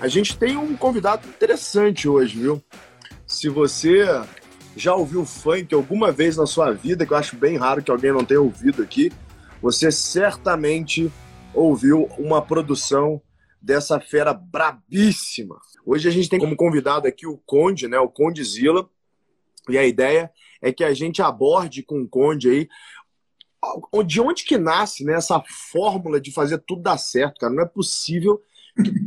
A gente tem um convidado interessante hoje, viu? Se você já ouviu funk alguma vez na sua vida, que eu acho bem raro que alguém não tenha ouvido aqui, você certamente ouviu uma produção dessa fera brabíssima. Hoje a gente tem como convidado aqui o Conde, né? O Conde Zila. E a ideia é que a gente aborde com o Conde aí de onde que nasce né, essa fórmula de fazer tudo dar certo, cara. Não é possível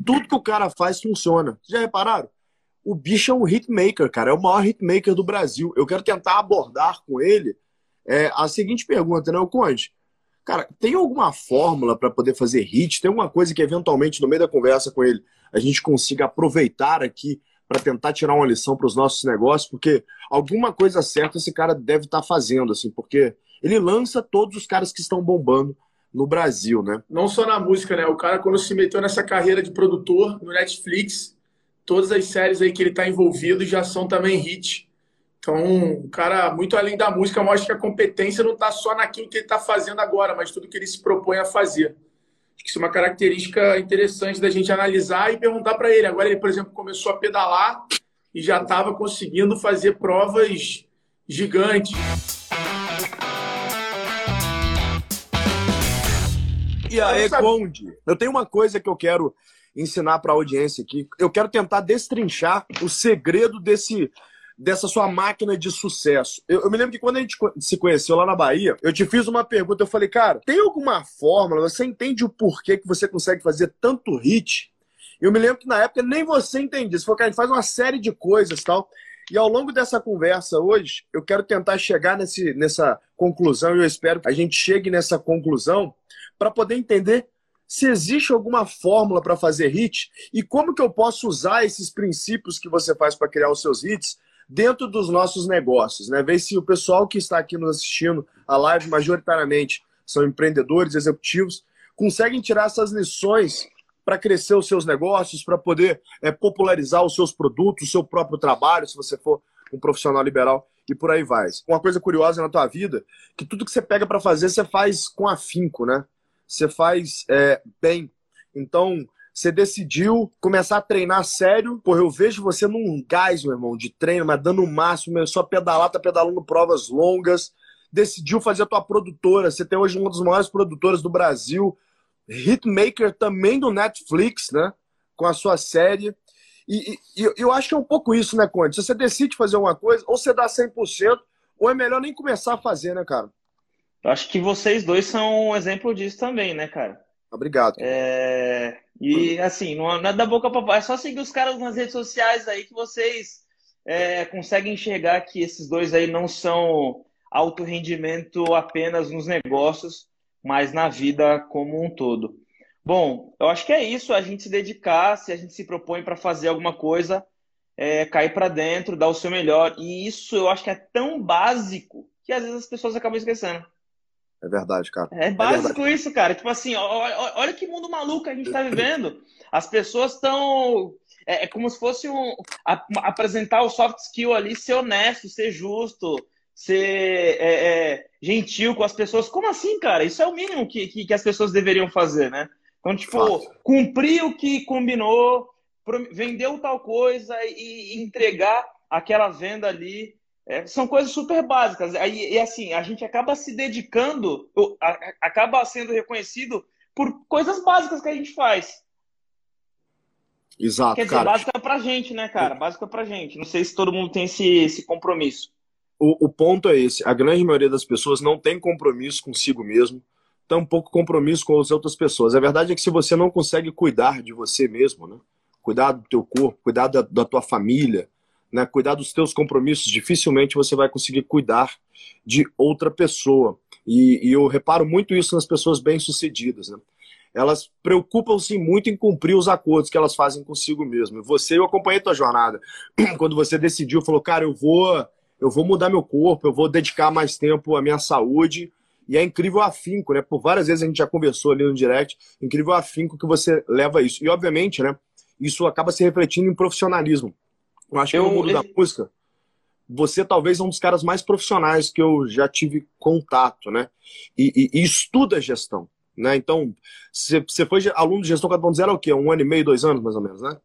tudo que o cara faz funciona. Já repararam? O bicho é um hitmaker, cara. É o maior hitmaker do Brasil. Eu quero tentar abordar com ele é, a seguinte pergunta, né, Conde? Cara, tem alguma fórmula para poder fazer hit? Tem alguma coisa que eventualmente no meio da conversa com ele a gente consiga aproveitar aqui para tentar tirar uma lição para os nossos negócios? Porque alguma coisa certa esse cara deve estar tá fazendo, assim, porque ele lança todos os caras que estão bombando no Brasil, né? Não só na música, né? O cara, quando se meteu nessa carreira de produtor no Netflix, todas as séries aí que ele está envolvido já são também hit. Então, o cara, muito além da música, mostra que a competência não está só naquilo que ele está fazendo agora, mas tudo que ele se propõe a fazer. Acho que isso é uma característica interessante da gente analisar e perguntar para ele. Agora, ele, por exemplo, começou a pedalar e já estava conseguindo fazer provas gigantes. E aí, Conde, eu tenho uma coisa que eu quero ensinar para a audiência aqui. Eu quero tentar destrinchar o segredo desse dessa sua máquina de sucesso. Eu, eu, me lembro que quando a gente se conheceu lá na Bahia, eu te fiz uma pergunta. Eu falei, cara, tem alguma fórmula? Você entende o porquê que você consegue fazer tanto hit? Eu me lembro que na época nem você entendia. Você falou, cara, a gente faz uma série de coisas tal. E ao longo dessa conversa hoje, eu quero tentar chegar nesse, nessa conclusão e eu espero que a gente chegue nessa conclusão para poder entender se existe alguma fórmula para fazer hit e como que eu posso usar esses princípios que você faz para criar os seus hits dentro dos nossos negócios, né? Ver se o pessoal que está aqui nos assistindo a live majoritariamente são empreendedores, executivos, conseguem tirar essas lições para crescer os seus negócios, para poder é, popularizar os seus produtos, o seu próprio trabalho, se você for um profissional liberal e por aí vai. Uma coisa curiosa na tua vida, que tudo que você pega para fazer, você faz com afinco, né? Você faz é, bem. Então, você decidiu começar a treinar sério. Porra, eu vejo você num gás, meu irmão, de treino, mas dando o máximo, a pedalar, tá pedalando provas longas. Decidiu fazer a tua produtora. Você tem hoje uma das maiores produtoras do Brasil. Hitmaker também do Netflix, né? Com a sua série. E, e, eu acho que é um pouco isso, né, Conde? Se você decide fazer uma coisa, ou você dá 100%, ou é melhor nem começar a fazer, né, cara? Eu acho que vocês dois são um exemplo disso também, né, cara? Obrigado. É... E assim, não é da boca para é só seguir os caras nas redes sociais aí que vocês é, consegue enxergar que esses dois aí não são alto rendimento apenas nos negócios, mas na vida como um todo. Bom, eu acho que é isso, a gente se dedicar, se a gente se propõe para fazer alguma coisa, é, cair para dentro, dar o seu melhor. E isso eu acho que é tão básico que às vezes as pessoas acabam esquecendo. É verdade, cara. É básico é isso, cara. Tipo assim, olha, olha, que mundo maluco a gente está vivendo. As pessoas estão. É, é, como se fosse um, a, apresentar o soft skill ali, ser honesto, ser justo, ser é, é, gentil com as pessoas. Como assim, cara? Isso é o mínimo que, que, que as pessoas deveriam fazer, né? Então, tipo, Fácil. cumprir o que combinou, vendeu tal coisa e entregar aquela venda ali. É, são coisas super básicas. E, e, assim, a gente acaba se dedicando, acaba sendo reconhecido por coisas básicas que a gente faz. Exato. Quer dizer, cara. básica pra gente, né, cara? Básica pra gente. Não sei se todo mundo tem esse, esse compromisso. O, o ponto é esse: a grande maioria das pessoas não tem compromisso consigo mesmo, tampouco compromisso com as outras pessoas. A verdade é que se você não consegue cuidar de você mesmo, né? cuidar do teu corpo, cuidar da, da tua família, né? cuidar dos teus compromissos, dificilmente você vai conseguir cuidar de outra pessoa. E, e eu reparo muito isso nas pessoas bem-sucedidas. Né? Elas preocupam-se muito em cumprir os acordos que elas fazem consigo mesmo. Você, eu acompanhei tua jornada. Quando você decidiu, falou, cara, eu vou, eu vou mudar meu corpo, eu vou dedicar mais tempo à minha saúde. E é incrível o afinco, né? Por várias vezes a gente já conversou ali no direct, incrível o afinco que você leva isso. E, obviamente, né? isso acaba se refletindo em profissionalismo. Eu acho que eu, no mundo da música, você talvez é um dos caras mais profissionais que eu já tive contato, né? E, e, e estuda gestão, né? Então, você foi aluno de gestão 4.0 há o quê? Um ano e meio, dois anos, mais ou menos, né?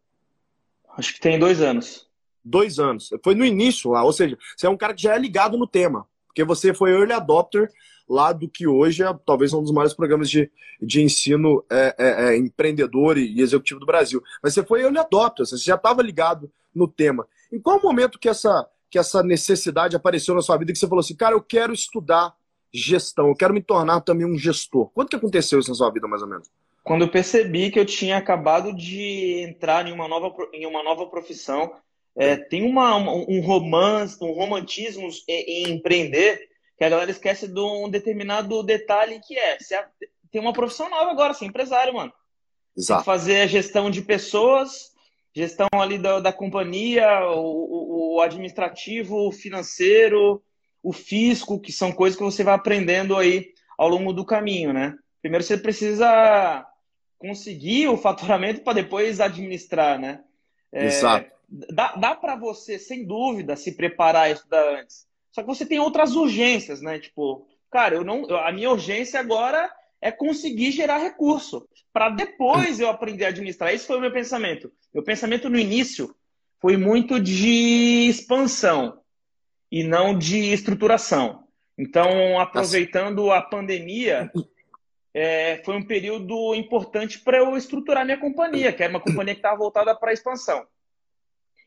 Acho que tem dois anos. Dois anos. Foi no início lá, ou seja, você é um cara que já é ligado no tema, porque você foi early adopter lá do que hoje é talvez um dos maiores programas de, de ensino é, é, é, empreendedor e, executivo do Brasil. Mas você foi early adopter, você já estava ligado no tema. Em qual momento que essa, que essa necessidade apareceu na sua vida que você falou assim, cara, eu quero estudar gestão, eu quero me tornar também um gestor? Quando que aconteceu isso na sua vida, mais ou menos? Quando eu percebi que eu tinha acabado de entrar em uma nova, em uma nova profissão, é, tem uma, um romance, um romantismo em, em empreender que a galera esquece de um determinado detalhe que é, você tem uma profissão nova agora, você é empresário, mano. Exato. Tem que fazer a gestão de pessoas, gestão ali da, da companhia, o, o administrativo, o financeiro, o fisco, que são coisas que você vai aprendendo aí ao longo do caminho, né? Primeiro você precisa conseguir o faturamento para depois administrar, né? É, Exato. Dá, dá para você, sem dúvida, se preparar e estudar antes. Só que você tem outras urgências, né? Tipo, cara, eu não, a minha urgência agora é conseguir gerar recurso para depois eu aprender a administrar. Esse foi o meu pensamento. Meu pensamento no início foi muito de expansão e não de estruturação. Então, aproveitando a pandemia, é, foi um período importante para eu estruturar minha companhia, que era uma companhia que estava voltada para expansão.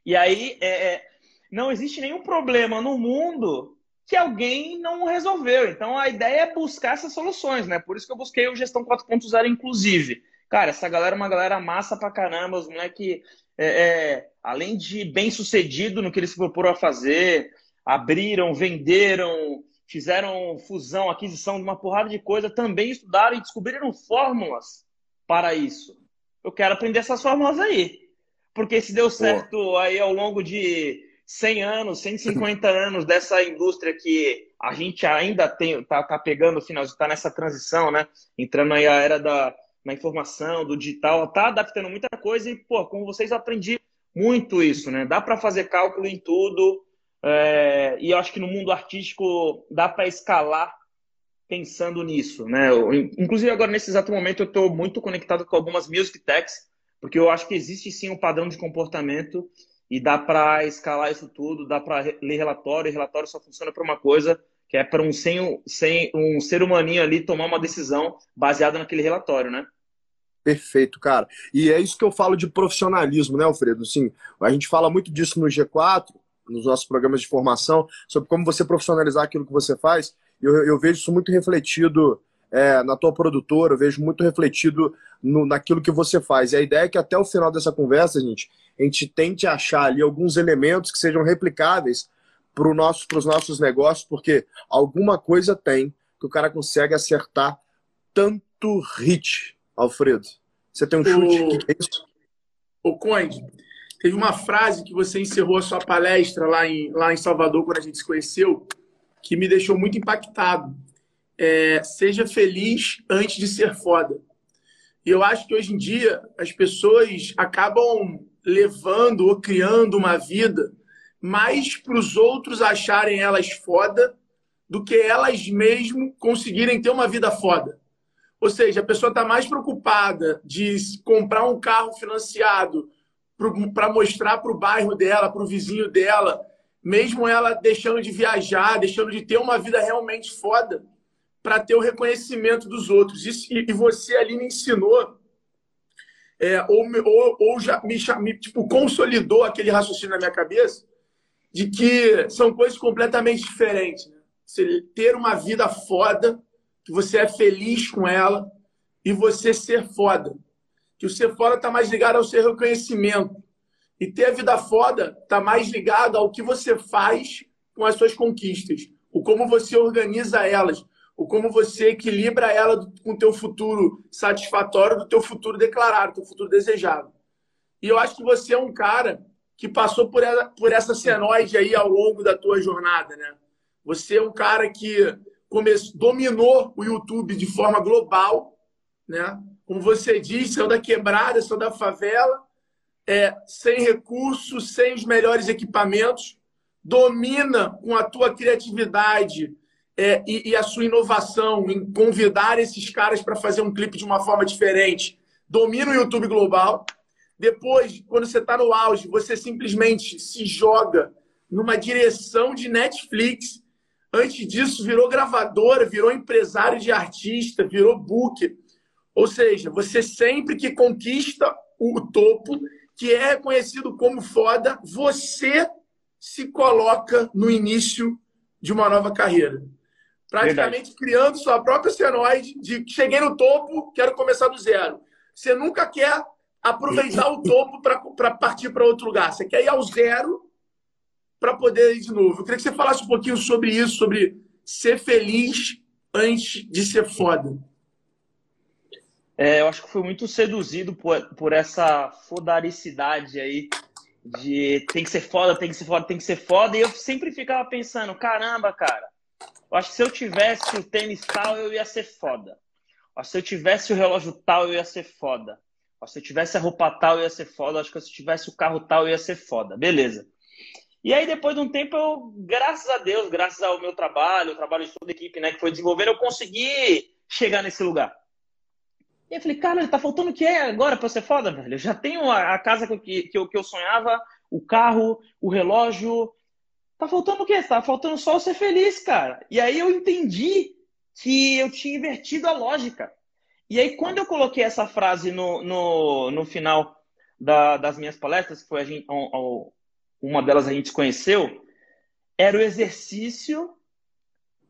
E aí, é, é não existe nenhum problema no mundo que alguém não resolveu. Então a ideia é buscar essas soluções, né? Por isso que eu busquei o Gestão 4.0 inclusive. Cara, essa galera é uma galera massa pra caramba, os moleques, é, é, além de bem sucedido no que eles se proporam a fazer, abriram, venderam, fizeram fusão, aquisição de uma porrada de coisa, também estudaram e descobriram fórmulas para isso. Eu quero aprender essas fórmulas aí. Porque se deu certo Pô. aí ao longo de 100 anos, 150 anos dessa indústria que a gente ainda tem, tá, tá pegando final, está nessa transição, né? Entrando aí a era da informação, do digital, tá adaptando muita coisa e, pô, com vocês aprendi muito isso, né? Dá para fazer cálculo em tudo é, e eu acho que no mundo artístico dá para escalar pensando nisso, né? Eu, inclusive agora nesse exato momento eu estou muito conectado com algumas music techs, porque eu acho que existe sim um padrão de comportamento e dá para escalar isso tudo, dá para ler relatório, e relatório só funciona para uma coisa, que é para um, sem, sem, um ser humaninho ali tomar uma decisão baseada naquele relatório, né? Perfeito, cara. E é isso que eu falo de profissionalismo, né, Alfredo? Assim, a gente fala muito disso no G4, nos nossos programas de formação, sobre como você profissionalizar aquilo que você faz. Eu, eu vejo isso muito refletido é, na tua produtora, eu vejo muito refletido no, naquilo que você faz. E a ideia é que até o final dessa conversa, gente, a gente tente achar ali alguns elementos que sejam replicáveis para nosso, os nossos negócios, porque alguma coisa tem que o cara consegue acertar tanto hit, Alfredo. Você tem um chute? O, que é isso? o Conde, teve uma frase que você encerrou a sua palestra lá em, lá em Salvador, quando a gente se conheceu, que me deixou muito impactado. É, seja feliz antes de ser foda. E eu acho que hoje em dia as pessoas acabam levando ou criando uma vida mais para os outros acharem elas foda do que elas mesmo conseguirem ter uma vida foda. Ou seja, a pessoa está mais preocupada de comprar um carro financiado para mostrar para o bairro dela, para o vizinho dela, mesmo ela deixando de viajar, deixando de ter uma vida realmente foda, para ter o reconhecimento dos outros. Isso, e, você ali me ensinou, é, ou, ou, ou, já me, me tipo, consolidou aquele raciocínio na minha cabeça, de que são coisas completamente diferentes. Né? Você ter uma vida foda, que você é feliz com ela, e você ser foda. Que o ser foda está mais ligado ao seu reconhecimento. E ter a vida foda está mais ligado ao que você faz com as suas conquistas, o como você organiza elas, o como você equilibra ela com o teu futuro satisfatório, do teu futuro declarado, do teu futuro desejado. E eu acho que você é um cara que passou por essa, por essa senoide aí ao longo da tua jornada, né? Você é um cara que começou, dominou o YouTube de forma global, né? Como você disse, saiu da quebrada, saiu da favela, é, sem recursos, sem os melhores equipamentos, domina com a tua criatividade é, e, e, a sua inovação em convidar esses caras para fazer um clipe de uma forma diferente, domina o YouTube global. Depois, quando você está no auge, você simplesmente se joga numa direção de Netflix. Antes disso, virou gravadora, virou empresário de artista, virou book. Ou seja, você sempre que conquista o topo, que é reconhecido como foda, você se coloca no início de uma nova carreira. Praticamente Verdade. criando sua própria senoide de cheguei no topo, quero começar do zero. Você nunca quer aproveitar o topo para partir para outro lugar. Você quer ir ao zero para poder ir de novo. Eu queria que você falasse um pouquinho sobre isso, sobre ser feliz antes de ser foda. É, eu acho que fui muito seduzido por, por essa fodaricidade aí de tem que ser foda, tem que ser foda, tem que ser foda. E eu sempre ficava pensando, caramba, cara, eu acho que se eu tivesse o tênis tal, eu ia ser foda. se eu tivesse o relógio tal, eu ia ser foda. se eu tivesse a roupa tal, eu ia ser foda. Acho que se eu tivesse o carro tal, eu ia ser foda. Beleza. E aí, depois de um tempo, eu, graças a Deus, graças ao meu trabalho, o trabalho de toda a equipe né, que foi desenvolvendo, eu consegui chegar nesse lugar. E eu falei, cara, tá faltando o que agora pra ser foda, velho? Eu já tenho a, casa que, que, eu, que eu sonhava, o carro, o relógio. Tá faltando o quê? Tá faltando só eu ser feliz, cara. E aí eu entendi que eu tinha invertido a lógica. E aí, quando eu coloquei essa frase no, no, no final da, das minhas palestras, que foi a gente, uma delas a gente conheceu, era o exercício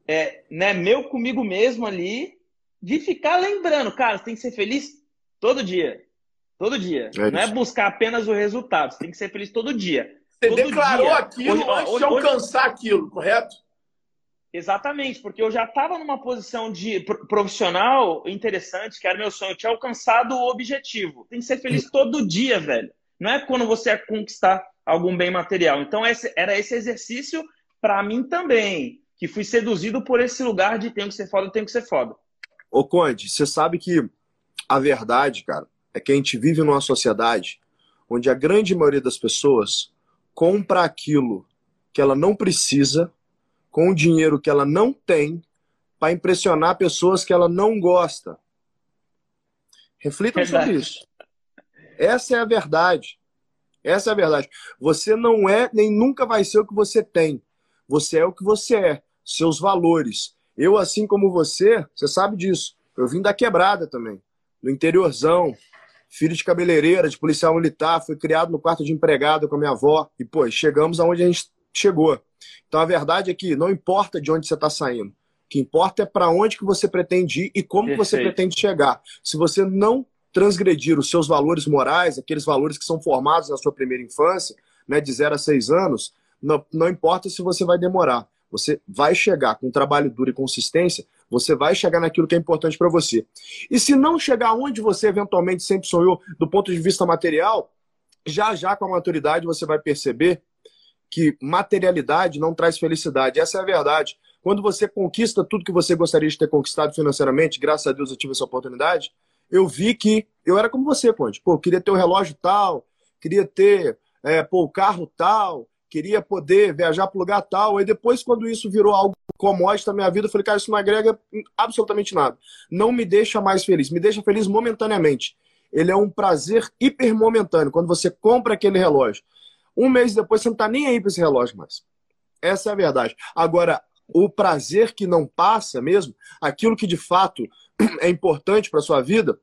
é, né, meu comigo mesmo ali, de ficar lembrando, cara, você tem que ser feliz todo dia. Todo dia. É não é buscar apenas o resultado, você tem que ser feliz todo dia. Você declarou dia. aquilo hoje, antes de alcançar hoje... aquilo, correto? Exatamente, porque eu já estava numa posição de profissional interessante, que era meu sonho, eu tinha alcançado o objetivo. Tem que ser feliz todo dia, velho. Não é quando você conquistar algum bem material. Então, esse, era esse exercício para mim também, que fui seduzido por esse lugar de tenho que ser foda, tenho que ser foda. Ô, Conde, você sabe que a verdade, cara, é que a gente vive numa sociedade onde a grande maioria das pessoas compra aquilo que ela não precisa com o dinheiro que ela não tem para impressionar pessoas que ela não gosta. Reflitam verdade. sobre isso. Essa é a verdade. Essa é a verdade. Você não é nem nunca vai ser o que você tem. Você é o que você é. Seus valores. Eu, assim como você, você sabe disso. Eu vim da quebrada também, do interiorzão, filho de cabeleireira, de policial militar, fui criado no quarto de empregado com a minha avó. E, pô, chegamos aonde a gente chegou. Então a verdade é que não importa de onde você está saindo. O que importa é para onde que você pretende ir e como você pretende chegar. Se você não transgredir os seus valores morais, aqueles valores que são formados na sua primeira infância, né, de 0 a 6 anos, não, não importa se você vai demorar. Você vai chegar com trabalho duro e consistência, você vai chegar naquilo que é importante para você. E se não chegar onde você eventualmente sempre sonhou do ponto de vista material, já já com a maturidade você vai perceber que materialidade não traz felicidade. Essa é a verdade. Quando você conquista tudo que você gostaria de ter conquistado financeiramente, graças a Deus eu tive essa oportunidade, eu vi que eu era como você, Conde. Pô, queria ter o um relógio tal, queria ter é, pô, o carro tal, queria poder viajar para lugar tal. Aí depois, quando isso virou algo commodity na minha vida, eu falei, cara, isso não agrega absolutamente nada. Não me deixa mais feliz, me deixa feliz momentaneamente. Ele é um prazer hiper momentâneo. Quando você compra aquele relógio, um mês depois você não está nem aí para esse relógio mais. Essa é a verdade. Agora, o prazer que não passa mesmo, aquilo que de fato é importante para sua vida,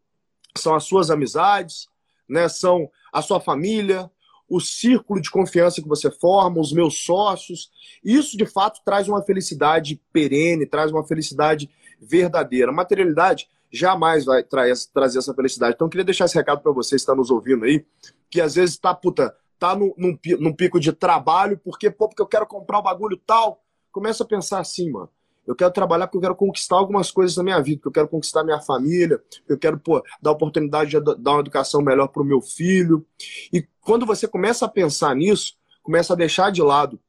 são as suas amizades, né? São a sua família, o círculo de confiança que você forma, os meus sócios. Isso de fato traz uma felicidade perene, traz uma felicidade verdadeira. A materialidade jamais vai trazer essa felicidade. Então, queria deixar esse recado para você que está nos ouvindo aí, que às vezes está, puta, tá num, num, num, pico de trabalho, porque, pô, porque eu quero comprar o um bagulho tal. Começa a pensar assim, mano. Eu quero trabalhar porque eu quero conquistar algumas coisas na minha vida, porque eu quero conquistar minha família, eu quero pô, dar oportunidade de dar uma educação melhor para o meu filho. E quando você começa a pensar nisso, começa a deixar de lado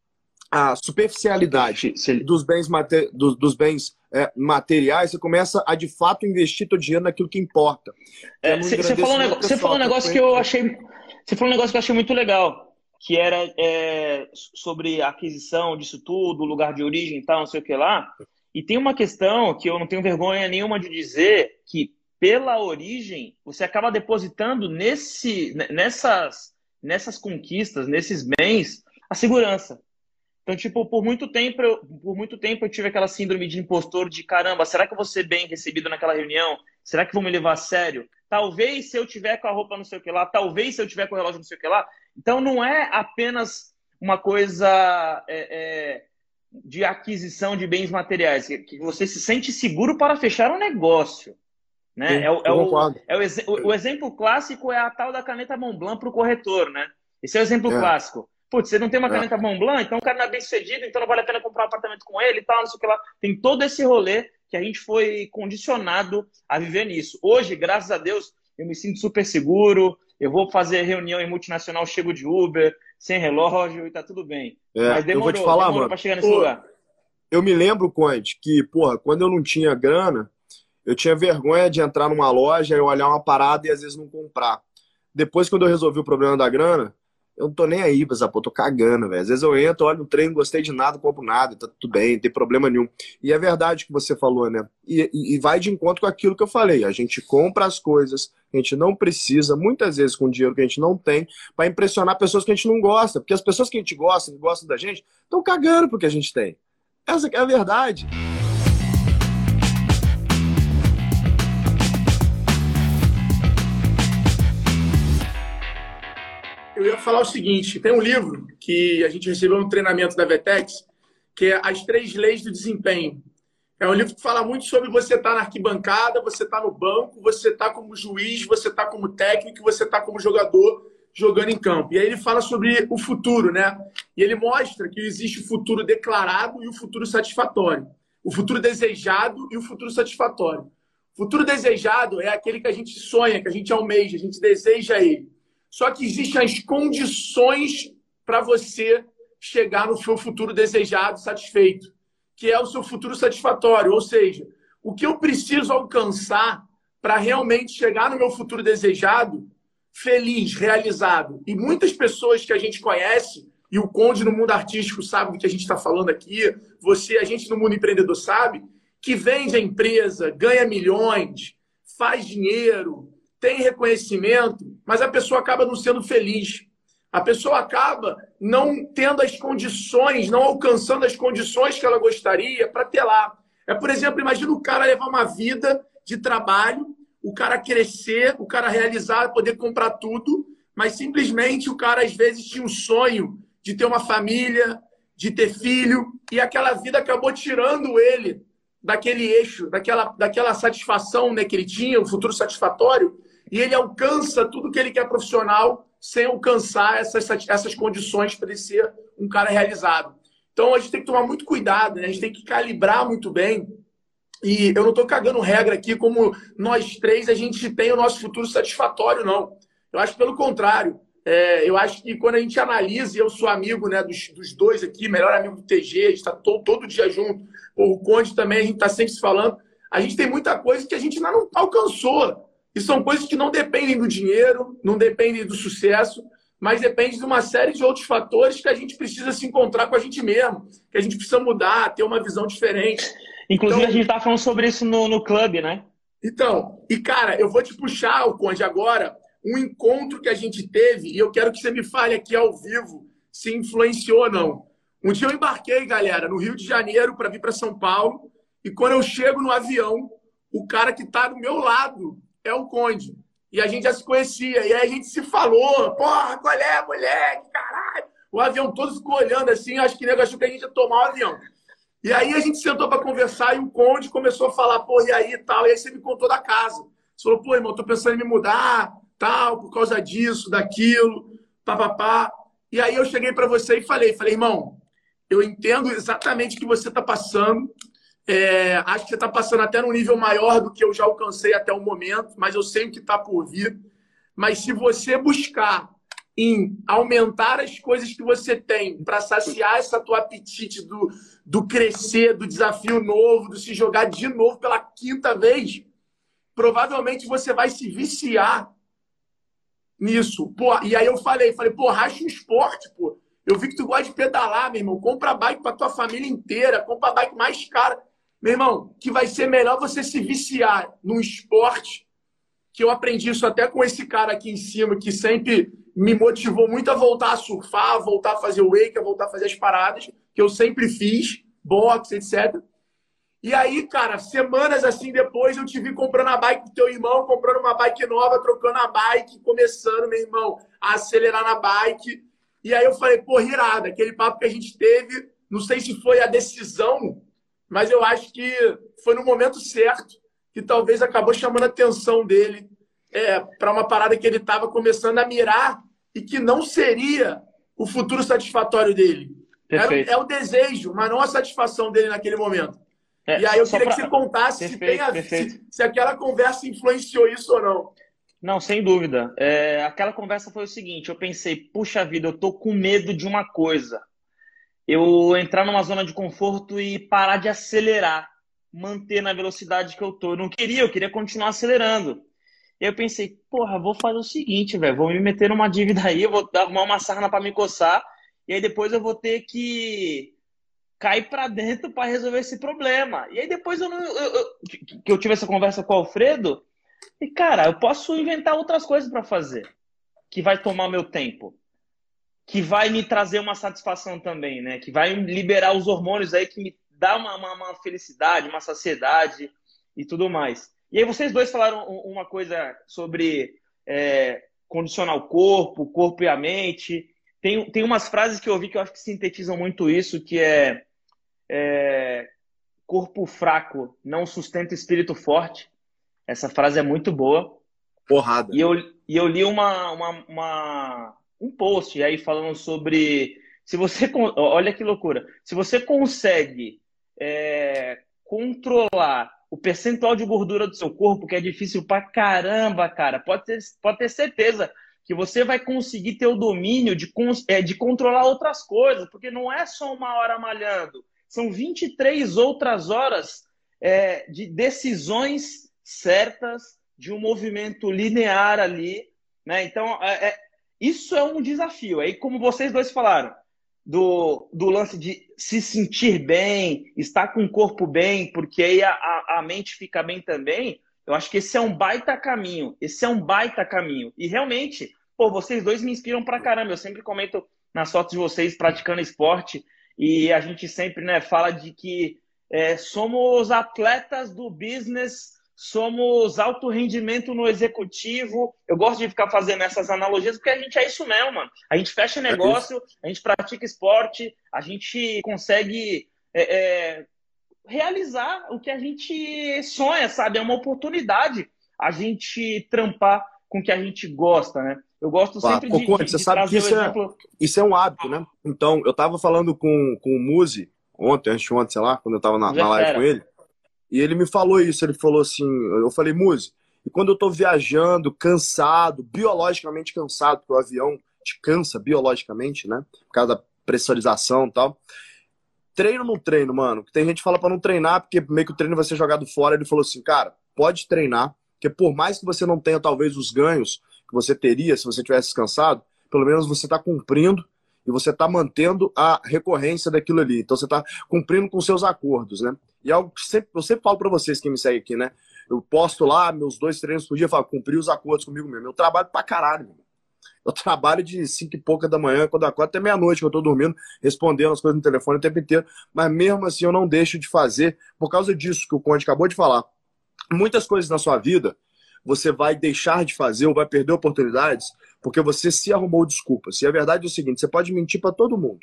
a superficialidade dos bens, mater... dos, dos bens é, materiais, você começa a de fato investir seu dinheiro naquilo que importa. Você é, falou, um negócio, você falou um negócio que eu achei. Você falou um negócio que eu achei muito legal, que era é, sobre a aquisição disso tudo, lugar de origem e tal, não sei o que lá. E tem uma questão que eu não tenho vergonha nenhuma de dizer que pela origem você acaba depositando nesse, nessas nessas conquistas, nesses bens, a segurança. Então, tipo, por muito tempo, eu, por muito tempo eu tive aquela síndrome de impostor de caramba, será que eu vou ser bem recebido naquela reunião? Será que vão me levar a sério? Talvez se eu tiver com a roupa não sei o que lá, talvez se eu tiver com o relógio não sei o que lá. Então não é apenas uma coisa é, é, de aquisição de bens materiais, que você se sente seguro para fechar um negócio. Né? Sim, é, o, é, o, é o, o, exemplo clássico é a tal da caneta Montblanc para o corretor, né? Esse é o exemplo é. clássico. Putz, você não tem uma é. caneta Montblanc, então o cara não é bem sucedido, então não vale a pena comprar um apartamento com ele e tal, não sei o que lá. Tem todo esse rolê que a gente foi condicionado a viver nisso. Hoje, graças a Deus, eu me sinto super seguro, eu vou fazer reunião em multinacional, chego de Uber, sem relógio e tá tudo bem. É, Mas demorou, eu vou te falar, mano, pra chegar nesse pô, lugar. Eu me lembro, Conte, que, porra, quando eu não tinha grana, eu tinha vergonha de entrar numa loja e olhar uma parada e às vezes não comprar. Depois, quando eu resolvi o problema da grana, eu não tô nem aí, mas pô, tô cagando, velho. Às vezes eu entro, olho no trem, não gostei de nada, compro nada, tá tudo bem, não tem problema nenhum. E é verdade que você falou, né? E, e, e vai de encontro com aquilo que eu falei. A gente compra as coisas, a gente não precisa, muitas vezes com dinheiro que a gente não tem, para impressionar pessoas que a gente não gosta. Porque as pessoas que a gente gosta, que gostam da gente, estão cagando porque a gente tem. Essa é a verdade. Eu ia falar o seguinte: tem um livro que a gente recebeu no treinamento da Vetex, que é As Três Leis do Desempenho. É um livro que fala muito sobre você estar tá na arquibancada, você estar tá no banco, você estar tá como juiz, você estar como técnico, você estar como jogador jogando em campo. E aí ele fala sobre o futuro, né? E ele mostra que existe o futuro declarado e o futuro satisfatório. O futuro desejado e o futuro satisfatório. O futuro desejado é aquele que a gente sonha, que a gente almeja, a gente deseja ele. Só que existem as condições para você chegar no seu futuro desejado, satisfeito, que é o seu futuro satisfatório. Ou seja, o que eu preciso alcançar para realmente chegar no meu futuro desejado, feliz, realizado. E muitas pessoas que a gente conhece, e o Conde no mundo artístico sabe do que a gente está falando aqui, você, a gente no mundo empreendedor sabe, que vende a empresa, ganha milhões, faz dinheiro, tem reconhecimento, mas a pessoa acaba não sendo feliz. A pessoa acaba não tendo as condições, não alcançando as condições que ela gostaria para ter lá. É, por exemplo, imagina o cara levar uma vida de trabalho, o cara crescer, o cara realizar, poder comprar tudo, mas simplesmente o cara às vezes tinha um sonho de ter uma família, de ter filho, e aquela vida acabou tirando ele daquele eixo, daquela, daquela satisfação né, que ele tinha, o futuro satisfatório, e ele alcança tudo que ele quer profissional sem alcançar essas, essas condições para ele ser um cara realizado. Então a gente tem que tomar muito cuidado, né? a gente tem que calibrar muito bem. E eu não estou cagando regra aqui, como nós três a gente tem o nosso futuro satisfatório, não. Eu acho pelo contrário. É, eu acho que quando a gente analisa, eu sou amigo né, dos, dos dois aqui, melhor amigo do TG, a gente está todo, todo dia junto. O Conde também, a gente está sempre se falando. A gente tem muita coisa que a gente ainda não alcançou. E são coisas que não dependem do dinheiro, não dependem do sucesso, mas dependem de uma série de outros fatores que a gente precisa se encontrar com a gente mesmo, que a gente precisa mudar, ter uma visão diferente. Inclusive, então, a gente está falando sobre isso no, no clube, né? Então, e cara, eu vou te puxar, o Conde, agora um encontro que a gente teve, e eu quero que você me fale aqui ao vivo se influenciou ou não. Um dia eu embarquei, galera, no Rio de Janeiro para vir para São Paulo, e quando eu chego no avião, o cara que está do meu lado é o Conde. E a gente já se conhecia, e aí a gente se falou, porra, qual é, moleque, caralho. O avião todo ficou olhando assim, acho que nego achou que a gente ia tomar o avião. E aí a gente sentou para conversar e o Conde começou a falar, porra, e aí tal. E aí você me contou da casa. Você falou, pô, irmão, tô pensando em me mudar, tal, por causa disso, daquilo, papapá. E aí eu cheguei para você e falei, falei, irmão, eu entendo exatamente o que você está passando. É, acho que você está passando até num nível maior do que eu já alcancei até o momento, mas eu sei o que está por vir. Mas se você buscar em aumentar as coisas que você tem para saciar essa tua apetite do, do crescer, do desafio novo, do se jogar de novo pela quinta vez, provavelmente você vai se viciar nisso. Pô, e aí eu falei, falei, pô, racha um esporte, pô. Eu vi que tu gosta de pedalar, meu irmão. Compra bike para tua família inteira, compra bike mais cara. Meu irmão, que vai ser melhor você se viciar num esporte, que eu aprendi isso até com esse cara aqui em cima, que sempre me motivou muito a voltar a surfar, a voltar a fazer wake, a voltar a fazer as paradas, que eu sempre fiz, boxe, etc. E aí, cara, semanas assim depois eu te vi comprando a bike do teu irmão, comprando uma bike nova, trocando a bike, começando, meu irmão, a acelerar na bike. E aí eu falei, pô, irada, aquele papo que a gente teve, não sei se foi a decisão, mas eu acho que foi no momento certo que talvez acabou chamando a atenção dele é, para uma parada que ele estava começando a mirar e que não seria o futuro satisfatório dele. É, é o desejo, mas não a satisfação dele naquele momento. É, e aí eu queria pra... que você contasse perfeito, se, tem a, se, se, aquela conversa influenciou isso ou não. Não, sem dúvida. É, aquela conversa foi o seguinte: eu pensei, puxa vida, eu tô com medo de uma coisa. Eu entrar numa zona de conforto e parar de acelerar, manter na velocidade que eu tô. Eu não queria, eu queria continuar acelerando. Eu pensei, porra, vou fazer o seguinte, velho, vou me meter numa dívida aí, vou arrumar uma sarna para me coçar, e aí depois eu vou ter que cair para dentro para resolver esse problema. E aí depois eu, não, eu, eu, que eu tive essa conversa com o Alfredo, e cara, eu posso inventar outras coisas para fazer que vai tomar meu tempo, que vai me trazer uma satisfação também, né? Que vai liberar os hormônios aí que me dá uma, uma, uma felicidade, uma saciedade e tudo mais. E aí vocês dois falaram uma coisa sobre é, condicionar o corpo, o corpo e a mente. Tem, tem umas frases que eu ouvi que eu acho que sintetizam muito isso, que é é, corpo fraco não sustenta espírito forte. Essa frase é muito boa. Porrada. E eu, e eu li uma, uma, uma, um post aí falando sobre. Se você. Olha que loucura. Se você consegue é, controlar o percentual de gordura do seu corpo, que é difícil pra caramba, cara, pode ter, pode ter certeza que você vai conseguir ter o domínio de, é, de controlar outras coisas, porque não é só uma hora malhando, são 23 outras horas é, de decisões certas, de um movimento linear ali. Né? Então, é, é, isso é um desafio. Aí, como vocês dois falaram, do, do lance de se sentir bem, estar com o corpo bem, porque aí a, a, a mente fica bem também. Eu acho que esse é um baita caminho. Esse é um baita caminho. E realmente, pô, vocês dois me inspiram pra caramba. Eu sempre comento nas fotos de vocês praticando esporte. E a gente sempre né, fala de que é, somos atletas do business, somos alto rendimento no executivo. Eu gosto de ficar fazendo essas analogias porque a gente é isso mesmo, mano. A gente fecha é negócio, a gente pratica esporte, a gente consegue é, é, realizar o que a gente sonha, sabe? É uma oportunidade a gente trampar com o que a gente gosta, né? Eu gosto sempre ah, de, Conte, de, você sabe que isso, é, isso é um hábito, né? Então, eu tava falando com, com o Muzi ontem, antes de ontem, sei lá, quando eu tava na, na live com ele, e ele me falou isso, ele falou assim, eu falei, Muzi, e quando eu tô viajando, cansado, biologicamente cansado, porque o avião te cansa biologicamente, né? Por causa da pressurização e tal. Treino não treino, mano. Tem gente que fala para não treinar, porque meio que o treino vai ser jogado fora. Ele falou assim, cara, pode treinar, porque por mais que você não tenha talvez os ganhos que você teria se você tivesse descansado, pelo menos você está cumprindo e você está mantendo a recorrência daquilo ali. Então você está cumprindo com seus acordos, né? E é algo que sempre, eu sempre falo para vocês que me seguem aqui, né? Eu posto lá meus dois treinos por dia, falo, cumpri os acordos comigo mesmo. Eu trabalho pra caralho, meu. Eu trabalho de cinco e pouca da manhã, quando acordo, até meia-noite que eu tô dormindo, respondendo as coisas no telefone o tempo inteiro. Mas mesmo assim eu não deixo de fazer, por causa disso que o Conde acabou de falar. Muitas coisas na sua vida você vai deixar de fazer ou vai perder oportunidades porque você se arrumou desculpas. E a verdade é o seguinte: você pode mentir para todo mundo,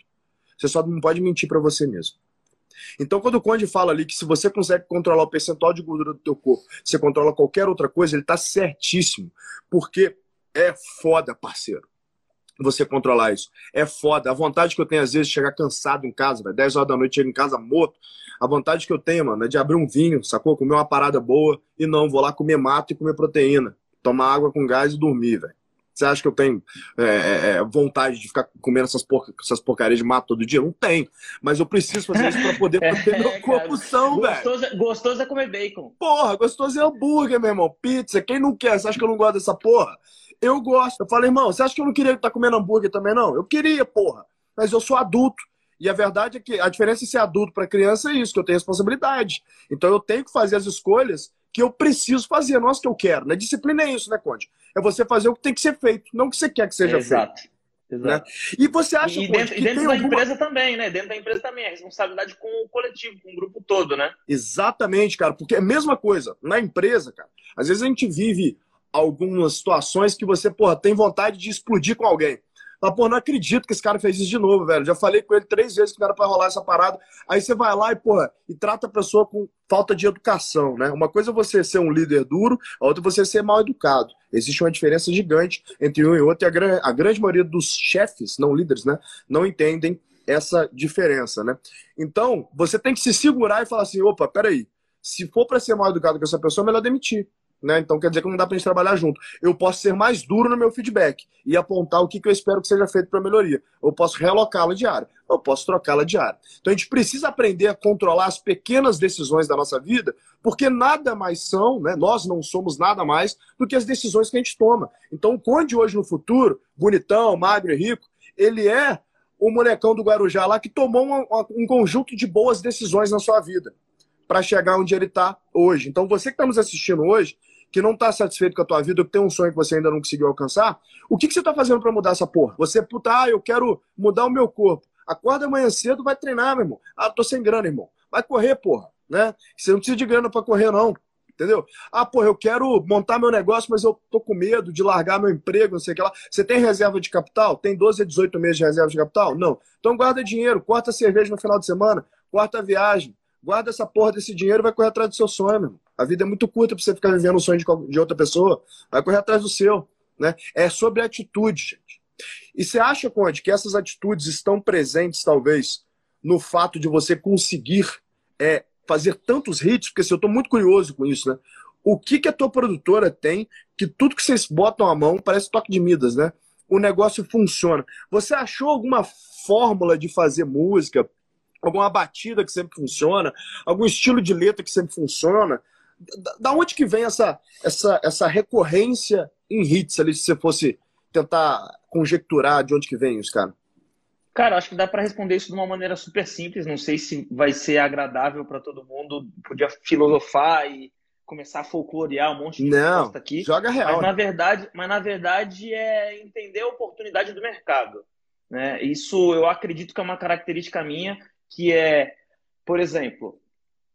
você só não pode mentir para você mesmo. Então, quando o Conde fala ali que se você consegue controlar o percentual de gordura do teu corpo, você controla qualquer outra coisa, ele está certíssimo. Porque é foda, parceiro. Você controlar isso. É foda. A vontade que eu tenho, às vezes, de chegar cansado em casa, velho. 10 horas da noite, chego em casa morto. A vontade que eu tenho, mano, é de abrir um vinho, sacou? Comer uma parada boa e não, vou lá comer mato e comer proteína. Tomar água com gás e dormir, velho. Você acha que eu tenho é, é, é, vontade de ficar comendo essas, porca, essas porcarias de mato todo dia? Não tenho. Mas eu preciso fazer isso para poder manter é, meu corpo são, velho. Gostoso é comer bacon. Porra, gostoso é hambúrguer, meu irmão. Pizza. Quem não quer? Você acha que eu não gosto dessa porra? Eu gosto. Eu falei, irmão, você acha que eu não queria estar comendo hambúrguer também, não? Eu queria, porra. Mas eu sou adulto. E a verdade é que a diferença de ser adulto para criança é isso, que eu tenho responsabilidade. Então eu tenho que fazer as escolhas que eu preciso fazer, não as que eu quero. Né? Disciplina é isso, né, Conde? É você fazer o que tem que ser feito, não o que você quer que seja Exato. feito. Exato. Né? E você acha e, dentro, que e dentro da alguma... empresa também, né? Dentro da empresa também, a responsabilidade com o coletivo, com o grupo todo, né? Exatamente, cara, porque é a mesma coisa. Na empresa, cara, às vezes a gente vive algumas situações que você, porra, tem vontade de explodir com alguém. Mas, pô, não acredito que esse cara fez isso de novo, velho. Já falei com ele três vezes que não era pra rolar essa parada. Aí você vai lá e, porra, e trata a pessoa com falta de educação, né? Uma coisa é você ser um líder duro, a outra é você ser mal educado. Existe uma diferença gigante entre um e outro, e a, gran a grande maioria dos chefes, não líderes, né, não entendem essa diferença, né? Então, você tem que se segurar e falar assim: opa, peraí, se for para ser mal educado com essa pessoa, é melhor demitir. Né? Então quer dizer que não dá para a gente trabalhar junto. Eu posso ser mais duro no meu feedback e apontar o que, que eu espero que seja feito para melhoria. Eu posso relocá-la de área, eu posso trocá-la de área. Então a gente precisa aprender a controlar as pequenas decisões da nossa vida, porque nada mais são, né? nós não somos nada mais do que as decisões que a gente toma. Então o Conde hoje no futuro, bonitão, magro e rico, ele é o molecão do Guarujá lá que tomou um conjunto de boas decisões na sua vida para chegar onde ele está hoje. Então, você que está nos assistindo hoje, que não está satisfeito com a tua vida, que tem um sonho que você ainda não conseguiu alcançar, o que, que você está fazendo para mudar essa porra? Você, puta, ah, eu quero mudar o meu corpo. Acorda amanhã cedo, vai treinar, meu irmão. Ah, tô sem grana, irmão. Vai correr, porra, né? Você não precisa de grana para correr, não. Entendeu? Ah, porra, eu quero montar meu negócio, mas eu tô com medo de largar meu emprego, não sei o que lá. Você tem reserva de capital? Tem 12 a 18 meses de reserva de capital? Não. Então guarda dinheiro, corta cerveja no final de semana, corta a viagem, Guarda essa porra desse dinheiro e vai correr atrás do seu sonho, meu. A vida é muito curta para você ficar vivendo o sonho de, de outra pessoa. Vai correr atrás do seu. Né? É sobre atitude, gente. E você acha, Conde, que essas atitudes estão presentes, talvez, no fato de você conseguir é, fazer tantos hits? Porque assim, eu estou muito curioso com isso, né? O que, que a tua produtora tem que tudo que vocês botam a mão parece toque de Midas, né? O negócio funciona. Você achou alguma fórmula de fazer música alguma batida que sempre funciona, algum estilo de letra que sempre funciona. Da, onde que vem essa, essa, essa recorrência em hits ali, se você fosse tentar conjecturar de onde que vem isso, cara? Cara, acho que dá para responder isso de uma maneira super simples. Não sei se vai ser agradável para todo mundo. Podia filosofar e começar a folclorear um monte de Não, aqui. Joga real. Mas na verdade, mas na verdade é entender a oportunidade do mercado. Né? Isso eu acredito que é uma característica minha que é, por exemplo,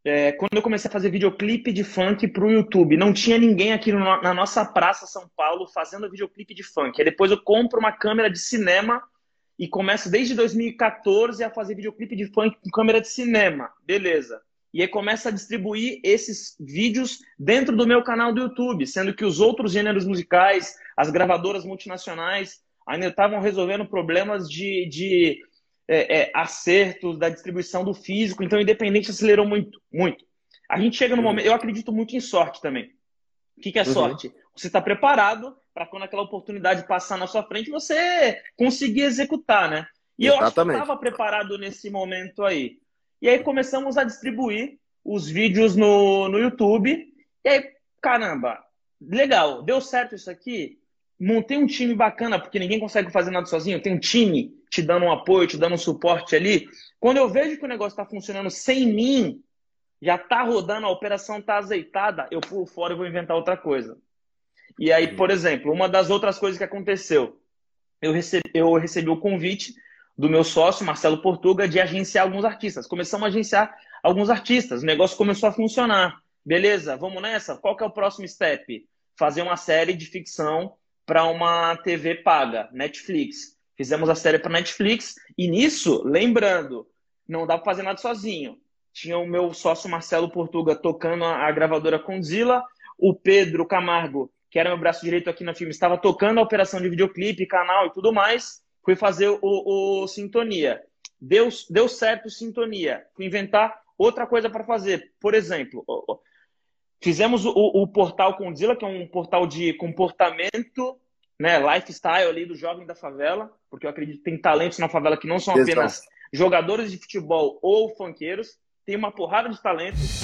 é, quando eu comecei a fazer videoclipe de funk para o YouTube, não tinha ninguém aqui no, na nossa praça São Paulo fazendo videoclipe de funk. Aí depois eu compro uma câmera de cinema e começo desde 2014 a fazer videoclipe de funk com câmera de cinema. Beleza. e aí começa a distribuir esses vídeos dentro do meu canal do YouTube, sendo que os outros gêneros musicais, as gravadoras multinacionais, ainda estavam resolvendo problemas de, de é, é, acertos da distribuição do físico, então o Independente acelerou muito, muito. A gente chega no momento, eu acredito muito em sorte também. O que, que é uhum. sorte? Você está preparado para quando aquela oportunidade passar na sua frente, você conseguir executar, né? E Exatamente. eu acho que eu estava preparado nesse momento aí. E aí começamos a distribuir os vídeos no, no YouTube. E aí, caramba, legal, deu certo isso aqui? Montei um time bacana, porque ninguém consegue fazer nada sozinho. Tem um time te dando um apoio, te dando um suporte ali. Quando eu vejo que o negócio está funcionando sem mim, já está rodando, a operação está azeitada, eu pulo fora e vou inventar outra coisa. E aí, por exemplo, uma das outras coisas que aconteceu, eu recebi, eu recebi o convite do meu sócio, Marcelo Portuga, de agenciar alguns artistas. Começamos a agenciar alguns artistas. O negócio começou a funcionar. Beleza, vamos nessa? Qual que é o próximo step? Fazer uma série de ficção para uma TV paga, Netflix. Fizemos a série para Netflix e nisso, lembrando, não dá para fazer nada sozinho. Tinha o meu sócio Marcelo Portuga tocando a, gravadora Condzilla, o Pedro Camargo, que era meu braço direito aqui na filme, estava tocando a operação de videoclipe, canal e tudo mais. Fui fazer o, o Sintonia. Deu, deu certo Sintonia. Fui inventar outra coisa para fazer. Por exemplo, fizemos o, o portal Condzilla, que é um portal de comportamento, né, lifestyle ali do jovem da favela, porque eu acredito que tem talentos na favela que não são apenas Exato. jogadores de futebol ou funkeiros, tem uma porrada de talentos.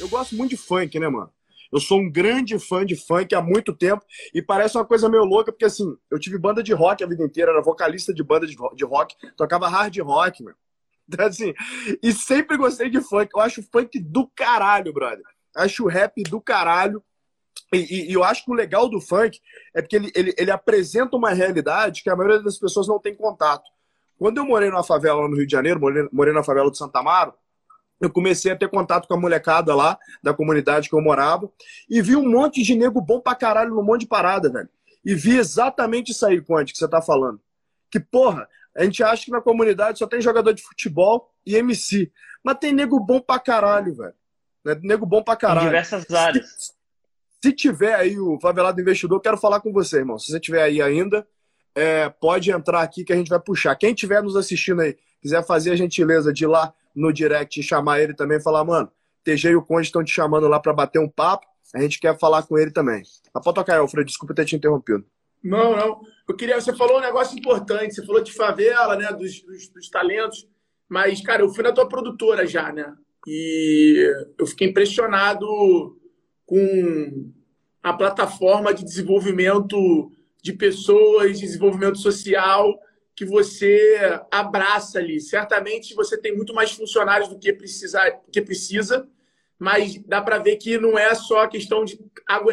Eu gosto muito de funk, né, mano? Eu sou um grande fã de funk há muito tempo e parece uma coisa meio louca, porque assim, eu tive banda de rock a vida inteira, era vocalista de banda de rock, tocava hard rock, meu. Então, assim, e sempre gostei de funk. Eu acho funk do caralho, brother. Acho rap do caralho. E, e, e, eu acho que o legal do funk é porque ele, ele, ele apresenta uma realidade que a maioria das pessoas não tem contato. Quando eu morei numa favela no Rio de Janeiro, morei, morei na favela do Santa Amaro, eu comecei a ter contato com a molecada lá, da comunidade que eu morava, e vi um monte de nego bom pra caralho num monte de parada, velho. E vi exatamente isso aí, Conte, que você tá falando. Que, porra, a gente acha que na comunidade só tem jogador de futebol e MC. Mas tem nego bom pra caralho, velho. Né? Nego bom pra caralho. Em diversas áreas. Se, se tiver aí o Favelado Investidor, quero falar com você, irmão. Se você tiver aí ainda, é, pode entrar aqui que a gente vai puxar. Quem estiver nos assistindo aí, quiser fazer a gentileza de ir lá no direct e chamar ele também e falar, mano, TG e o Conde estão te chamando lá para bater um papo. A gente quer falar com ele também. Mas pode tocar, Alfredo. Desculpa ter te interrompido. Não, não. Eu queria. Você falou um negócio importante. Você falou de favela, né? Dos, dos, dos talentos. Mas, cara, eu fui na tua produtora já, né? E eu fiquei impressionado com a plataforma de desenvolvimento de pessoas, desenvolvimento social que você abraça ali. Certamente você tem muito mais funcionários do que precisa, que precisa mas dá para ver que não é só a questão de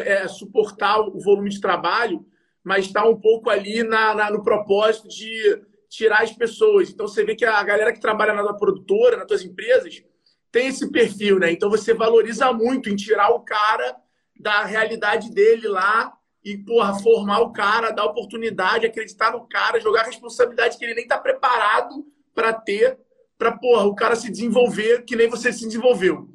é, suportar o volume de trabalho, mas está um pouco ali na, na, no propósito de tirar as pessoas. Então você vê que a galera que trabalha na tua produtora, nas tuas empresas, tem esse perfil, né? Então você valoriza muito em tirar o cara da realidade dele lá e, porra, formar o cara, dar oportunidade, acreditar no cara, jogar a responsabilidade que ele nem está preparado para ter, para, porra, o cara se desenvolver que nem você se desenvolveu.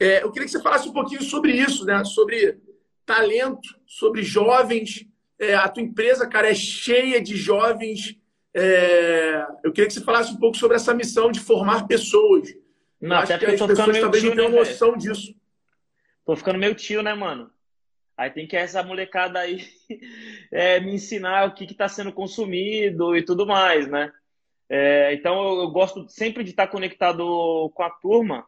É, eu queria que você falasse um pouquinho sobre isso, né? Sobre talento, sobre jovens. É, a tua empresa, cara, é cheia de jovens. É, eu queria que você falasse um pouco sobre essa missão de formar pessoas. Não, eu acho que as pessoas também não têm né, noção disso. Tô ficando meio tio, né, mano? Aí tem que essa molecada aí é, me ensinar o que está sendo consumido e tudo mais, né? É, então eu, eu, gosto sempre de estar conectado com a turma,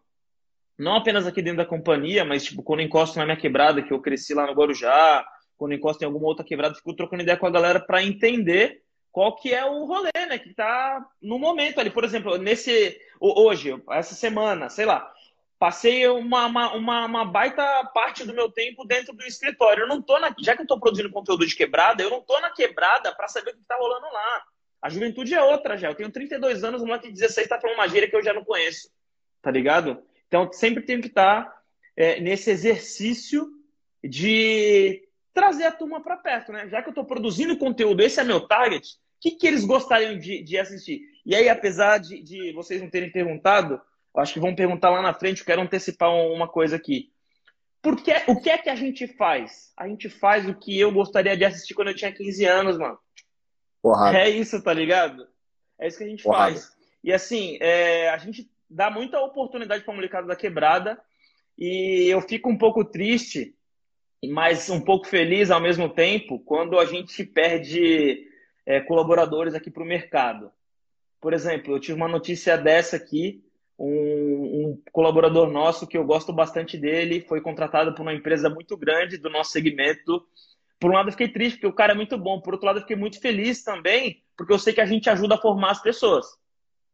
não apenas aqui dentro da companhia, mas tipo, quando encosto na minha quebrada, que eu cresci lá no Guarujá, quando encosto em alguma outra quebrada, fico trocando ideia com a galera para entender qual que é o rolê, né? Que tá no momento ali. Por exemplo, nesse. Hoje, essa semana, sei lá, passei uma, uma, uma, baita parte do meu tempo dentro do escritório. Eu não tô na, já que eu estou produzindo conteúdo de quebrada, eu não tô na quebrada para saber o que está rolando lá. A juventude é outra já. Eu tenho 32 anos, o moleque de 16 está falando uma gíria que eu já não conheço. Tá ligado? Então sempre tenho que estar tá, é, nesse exercício de trazer a turma para perto, né? Já que eu estou produzindo conteúdo, esse é meu target, o que, que eles gostariam de, de assistir? E aí, apesar de, de vocês não terem perguntado, acho que vão perguntar lá na frente, eu quero antecipar uma coisa aqui. Porque, o que é que a gente faz? A gente faz o que eu gostaria de assistir quando eu tinha 15 anos, mano. Porrada. É isso, tá ligado? É isso que a gente Porrada. faz. E assim, é, a gente dá muita oportunidade para a molecada da quebrada. E eu fico um pouco triste, mas um pouco feliz ao mesmo tempo, quando a gente perde é, colaboradores aqui para o mercado. Por exemplo, eu tive uma notícia dessa aqui. Um, um, colaborador nosso que eu gosto bastante dele foi contratado por uma empresa muito grande do nosso segmento. Por um lado, eu fiquei triste porque o cara é muito bom. Por outro lado, eu fiquei muito feliz também porque eu sei que a gente ajuda a formar as pessoas.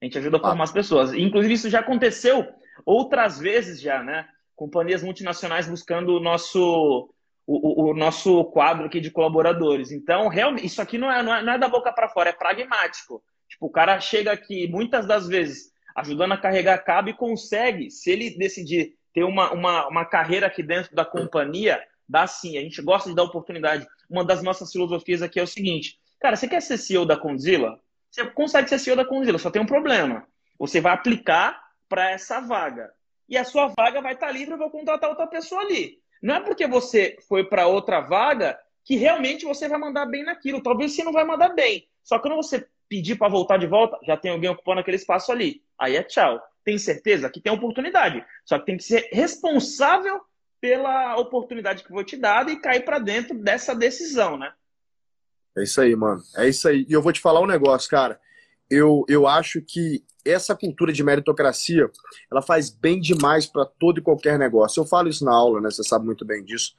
A gente ajuda a formar as pessoas. Inclusive, isso já aconteceu outras vezes já, né? Companhias multinacionais buscando o nosso, o, o nosso quadro aqui de colaboradores. Então, realmente, isso aqui não é, não é, não é da boca para fora, é pragmático. Tipo, o cara chega aqui, muitas das vezes, ajudando a carregar cabo e consegue, se ele decidir ter uma, uma, uma carreira aqui dentro da companhia, dá sim. A gente gosta de dar oportunidade. Uma das nossas filosofias aqui é o seguinte: Cara, você quer ser CEO da Condzilla? Você consegue ser CEO da Condzilla, só tem um problema. Você vai aplicar para essa vaga. E a sua vaga vai estar tá livre, eu vou contratar outra pessoa ali. Não é porque você foi para outra vaga que realmente você vai mandar bem naquilo. Talvez você não vai mandar bem. Só que quando você pedir para voltar de volta, já tem alguém ocupando aquele espaço ali. Aí é tchau. Tem certeza que tem oportunidade. Só que tem que ser responsável pela oportunidade que foi te dada e cair para dentro dessa decisão, né? É isso aí, mano. É isso aí. E eu vou te falar um negócio, cara. Eu, eu acho que essa cultura de meritocracia, ela faz bem demais para todo e qualquer negócio. Eu falo isso na aula, né? Você sabe muito bem disso.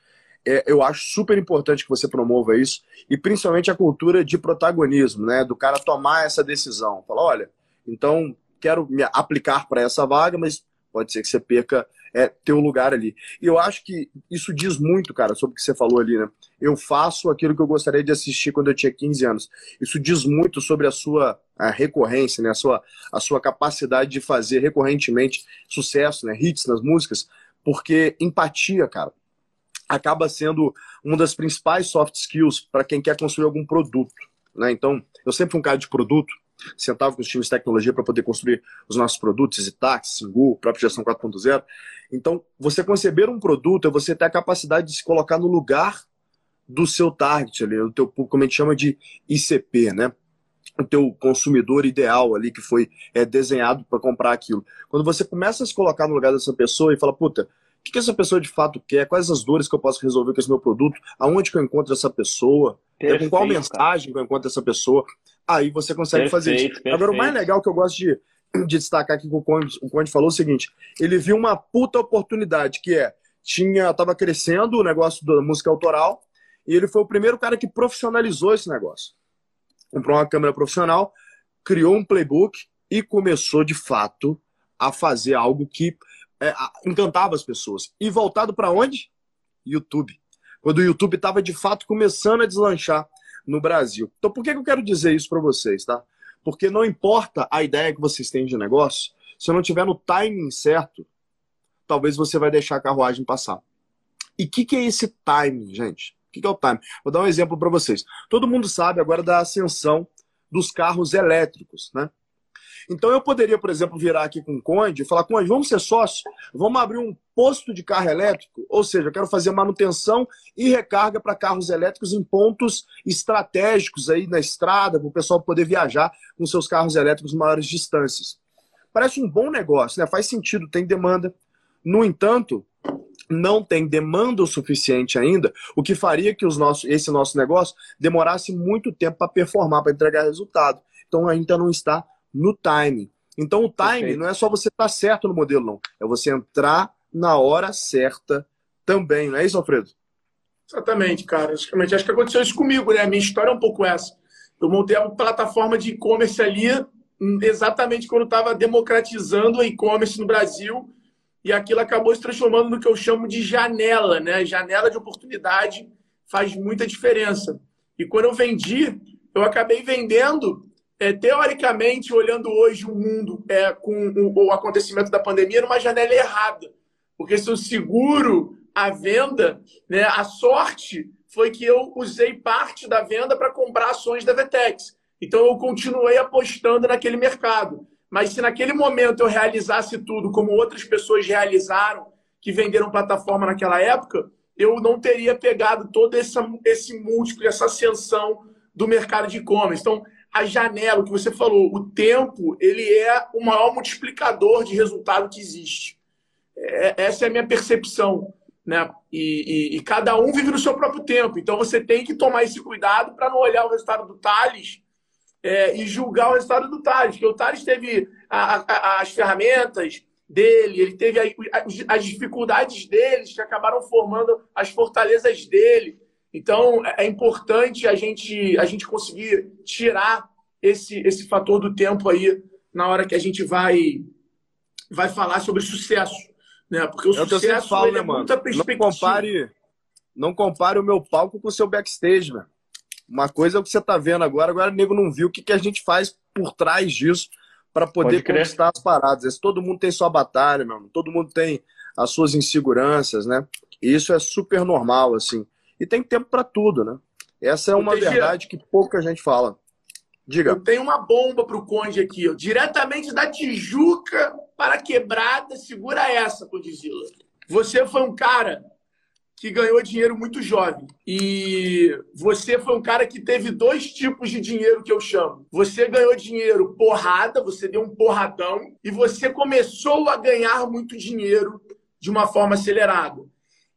É, eu acho super importante que você promova isso e principalmente a cultura de protagonismo, né? Do cara tomar essa decisão. Falar, olha, então quero me aplicar para essa vaga, mas pode ser que você perca é, teu lugar ali. E eu acho que isso diz muito, cara, sobre o que você falou ali, né? Eu faço aquilo que eu gostaria de assistir quando eu tinha 15 anos. Isso diz muito sobre a sua a recorrência, né? A sua, a sua capacidade de fazer recorrentemente sucesso, né? Hits nas músicas, porque empatia, cara, acaba sendo uma das principais soft skills para quem quer construir algum produto. Né? Então, eu sempre fui um cara de produto, sentava com os times de tecnologia para poder construir os nossos produtos, Zitax, Singu, própria gestão 4.0. Então, você conceber um produto é você ter a capacidade de se colocar no lugar do seu target ali, do teu público, como a gente chama de ICP, né? O teu consumidor ideal ali que foi é, desenhado para comprar aquilo. Quando você começa a se colocar no lugar dessa pessoa e fala, puta, o que, essa pessoa de fato quer? Quais as dores que eu posso resolver com esse meu produto? Aonde que eu encontro essa pessoa? Perfeito, com qual mensagem cara. que eu encontro essa pessoa? Aí você consegue perfeito, fazer isso. Perfeito. Agora, o mais legal que eu gosto de, de destacar aqui que o Conde, o Conde falou é o seguinte: ele viu uma puta oportunidade, que é, tinha, tava crescendo o negócio da música autoral, e ele foi o primeiro cara que profissionalizou esse negócio. Comprou uma câmera profissional, criou um playbook e começou de fato a fazer algo que é, encantava as pessoas. E voltado para onde? YouTube. Quando o YouTube estava de fato começando a deslanchar no Brasil. Então, por que eu quero dizer isso para vocês, tá? Porque não importa a ideia que vocês têm de negócio, se não tiver no timing certo, talvez você vai deixar a carruagem passar. E o que, que, é esse timing, gente? O que, que é o timing? Vou dar um exemplo para vocês. Todo mundo sabe agora da ascensão dos carros elétricos, né? Então eu poderia, por exemplo, virar aqui com o Conde e falar, Conde, vamos ser sócios, vamos abrir um posto de carro elétrico, ou seja, eu quero fazer manutenção e recarga para carros elétricos em pontos estratégicos aí na estrada, para o pessoal poder viajar com seus carros elétricos maiores distâncias. Parece um bom negócio, né? Faz sentido, tem demanda. No entanto, não tem demanda o suficiente ainda, o que faria que os nossos, esse nosso negócio demorasse muito tempo para performar, para entregar resultado. Então ainda não está no time. Então o time Perfeito. não é só você estar tá certo no modelo, não. É você entrar na hora certa também, não é isso, Alfredo? Exatamente, cara. Basicamente, acho que aconteceu isso comigo, né? A minha história é um pouco essa. Eu montei uma plataforma de e-commerce ali hum, exatamente quando estava democratizando o e-commerce no Brasil e aquilo acabou se transformando no que eu chamo de janela, né? Janela de oportunidade faz muita diferença. E quando eu vendi, eu acabei vendendo é, teoricamente, olhando hoje o mundo é, com o, o, acontecimento da pandemia, numa janela errada. Porque se eu seguro a venda, né, a sorte foi que eu usei parte da venda para comprar ações da Vetex. Então eu continuei apostando naquele mercado. Mas se naquele momento eu realizasse tudo como outras pessoas realizaram, que venderam plataforma naquela época, eu não teria pegado todo esse, esse múltiplo, essa ascensão do mercado de e-commerce. Então, a janela, o que você falou, o tempo, ele é o maior multiplicador de resultado que existe. É, essa é a minha percepção. Né? E, e, e, cada um vive no seu próprio tempo. Então, você tem que tomar esse cuidado para não olhar o resultado do Thales é, e julgar o resultado do Thales. Porque o Thales teve a, a, as ferramentas, dele, ele teve as dificuldades deles que acabaram formando as fortalezas dele. Então, é, é importante a gente, a gente conseguir tirar esse, esse fator do tempo aí na hora que a gente vai, vai falar sobre sucesso. Né? Porque o é sucesso falo, né, é mano? muita perspectiva. Não compare, não compare o meu palco com o seu backstage, velho. Uma coisa é o que você está vendo agora, agora o nego não viu o que, que a gente faz por trás disso para poder conquistar as paradas. Todo mundo tem sua batalha, meu. Todo mundo tem as suas inseguranças, né? E isso é super normal, assim. E tem tempo para tudo, né? Essa é uma verdade que pouca gente fala. Diga. Eu tenho uma bomba pro Conde aqui, ó. diretamente da Tijuca para a quebrada. Segura essa, Condizila. Você foi um cara que ganhou dinheiro muito jovem. E você foi um cara que teve dois tipos de dinheiro que eu chamo. Você ganhou dinheiro porrada, você deu um porradão, e você começou a ganhar muito dinheiro de uma forma acelerada.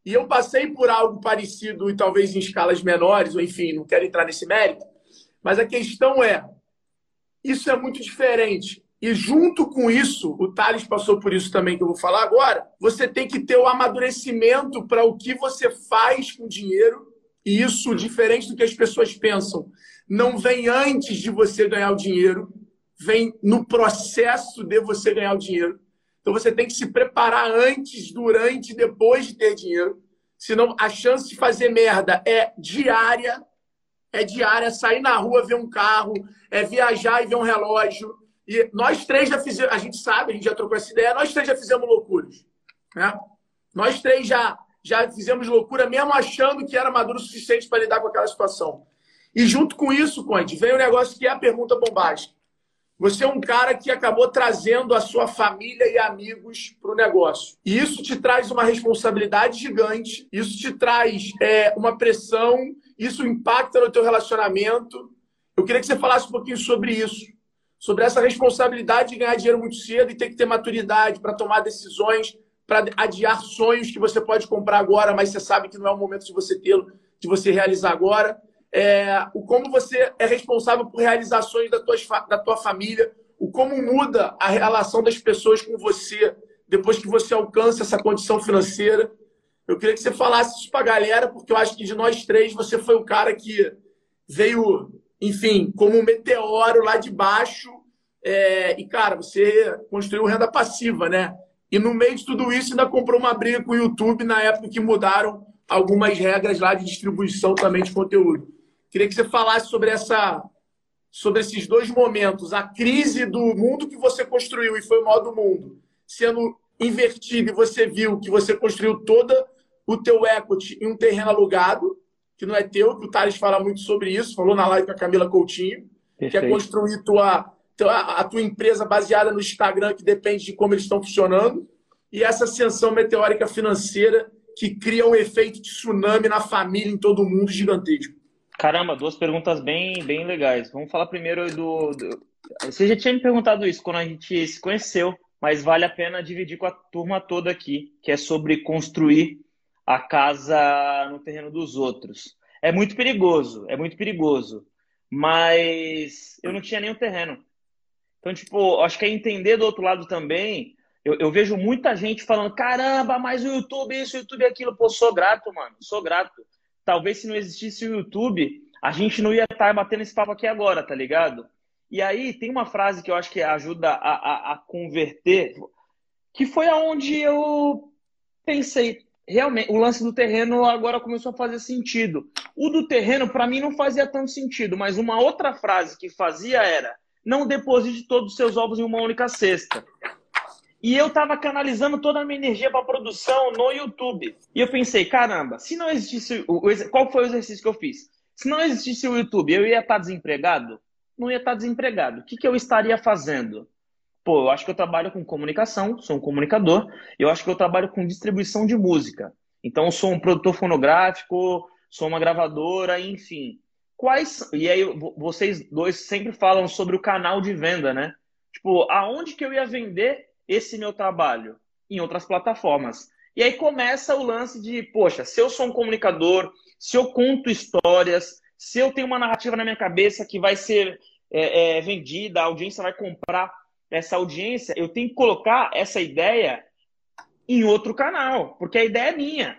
E eu passei por algo parecido e talvez em escalas menores, ou enfim, não quero entrar nesse mérito, mas a questão é: isso é muito diferente. E junto com isso, o Thales passou por isso também, que eu vou falar agora, você tem que ter o amadurecimento para o que você faz com o dinheiro. E isso, diferente do que as pessoas pensam, não vem antes de você ganhar o dinheiro, vem no processo de você ganhar o dinheiro. Então você tem que se preparar antes, durante depois de ter dinheiro. Senão a chance de fazer merda é diária. É diária, sair na rua, ver um carro, é viajar e ver um relógio e nós três já fizemos, a gente sabe, a gente já trocou essa ideia, nós três já fizemos loucuras. Né? Nós três já, já fizemos loucura, mesmo achando que era maduro o suficiente para lidar com aquela situação. E junto com isso, Conde, vem um negócio que é a pergunta bombástica. Você é um cara que acabou trazendo a sua família e amigos para o negócio. E isso te traz uma responsabilidade gigante, isso te traz é, uma pressão, isso impacta no teu relacionamento. Eu queria que você falasse um pouquinho sobre isso sobre essa responsabilidade de ganhar dinheiro muito cedo e ter que ter maturidade para tomar decisões, para adiar sonhos que você pode comprar agora, mas você sabe que não é o momento de você tê-lo, de você realizar agora. É, o como você é responsável por realizações da tua, da tua família, o como muda a relação das pessoas com você depois que você alcança essa condição financeira. Eu queria que você falasse isso para a galera, porque eu acho que de nós três você foi o cara que veio enfim, como um meteoro lá de baixo. É, e, cara, você construiu renda passiva, né? E no meio de tudo isso, ainda comprou uma briga com o YouTube na época que mudaram algumas regras lá de distribuição também de conteúdo. Queria que você falasse sobre essa sobre esses dois momentos, a crise do mundo que você construiu e foi o maior do mundo, sendo invertido e você viu que você construiu toda o teu equity em um terreno alugado, que não é teu, que o Thales fala muito sobre isso, falou na live com a Camila Coutinho, Perfeito. que é construir tua, a tua empresa baseada no Instagram, que depende de como eles estão funcionando, e essa ascensão meteórica financeira que cria um efeito de tsunami na família, em todo mundo, gigantesco. Caramba, duas perguntas bem, bem legais. Vamos falar primeiro do, do... Você já tinha me perguntado isso quando a gente se conheceu, mas vale a pena dividir com a turma toda aqui, que é sobre construir a casa no terreno dos outros. É muito perigoso, é muito perigoso. Mas eu não tinha nenhum terreno. Então, tipo, acho que é entender do outro lado também. Eu, eu, vejo muita gente falando: caramba, mas o YouTube, isso, o YouTube, aquilo. Pô, sou grato, mano, sou grato. Talvez se não existisse o YouTube, a gente não ia estar batendo esse papo aqui agora, tá ligado? E aí tem uma frase que eu acho que ajuda a, a, a converter, que foi aonde eu pensei, realmente, o lance do terreno agora começou a fazer sentido. O do terreno, para mim, não fazia tanto sentido, mas uma outra frase que fazia era: não deposite todos os seus ovos em uma única cesta. E eu tava canalizando toda a minha energia para produção no YouTube. E eu pensei, caramba, se não existisse o, qual foi o exercício que eu fiz? Se não existisse o YouTube, eu ia estar tá desempregado? Não ia estar tá desempregado. O que, que eu estaria fazendo? Pô, eu acho que eu trabalho com comunicação, sou um comunicador, eu acho que eu trabalho com distribuição de música. Então, sou um produtor fonográfico, sou uma gravadora, enfim. Quais. E aí, vocês dois sempre falam sobre o canal de venda, né? Tipo, aonde que eu ia vender esse meu trabalho? Em outras plataformas. E aí começa o lance de, poxa, se eu sou um comunicador, se eu conto histórias, se eu tenho uma narrativa na minha cabeça que vai ser é, é, vendida, a audiência vai comprar essa audiência, eu tenho que colocar essa ideia em outro canal, porque a ideia é minha.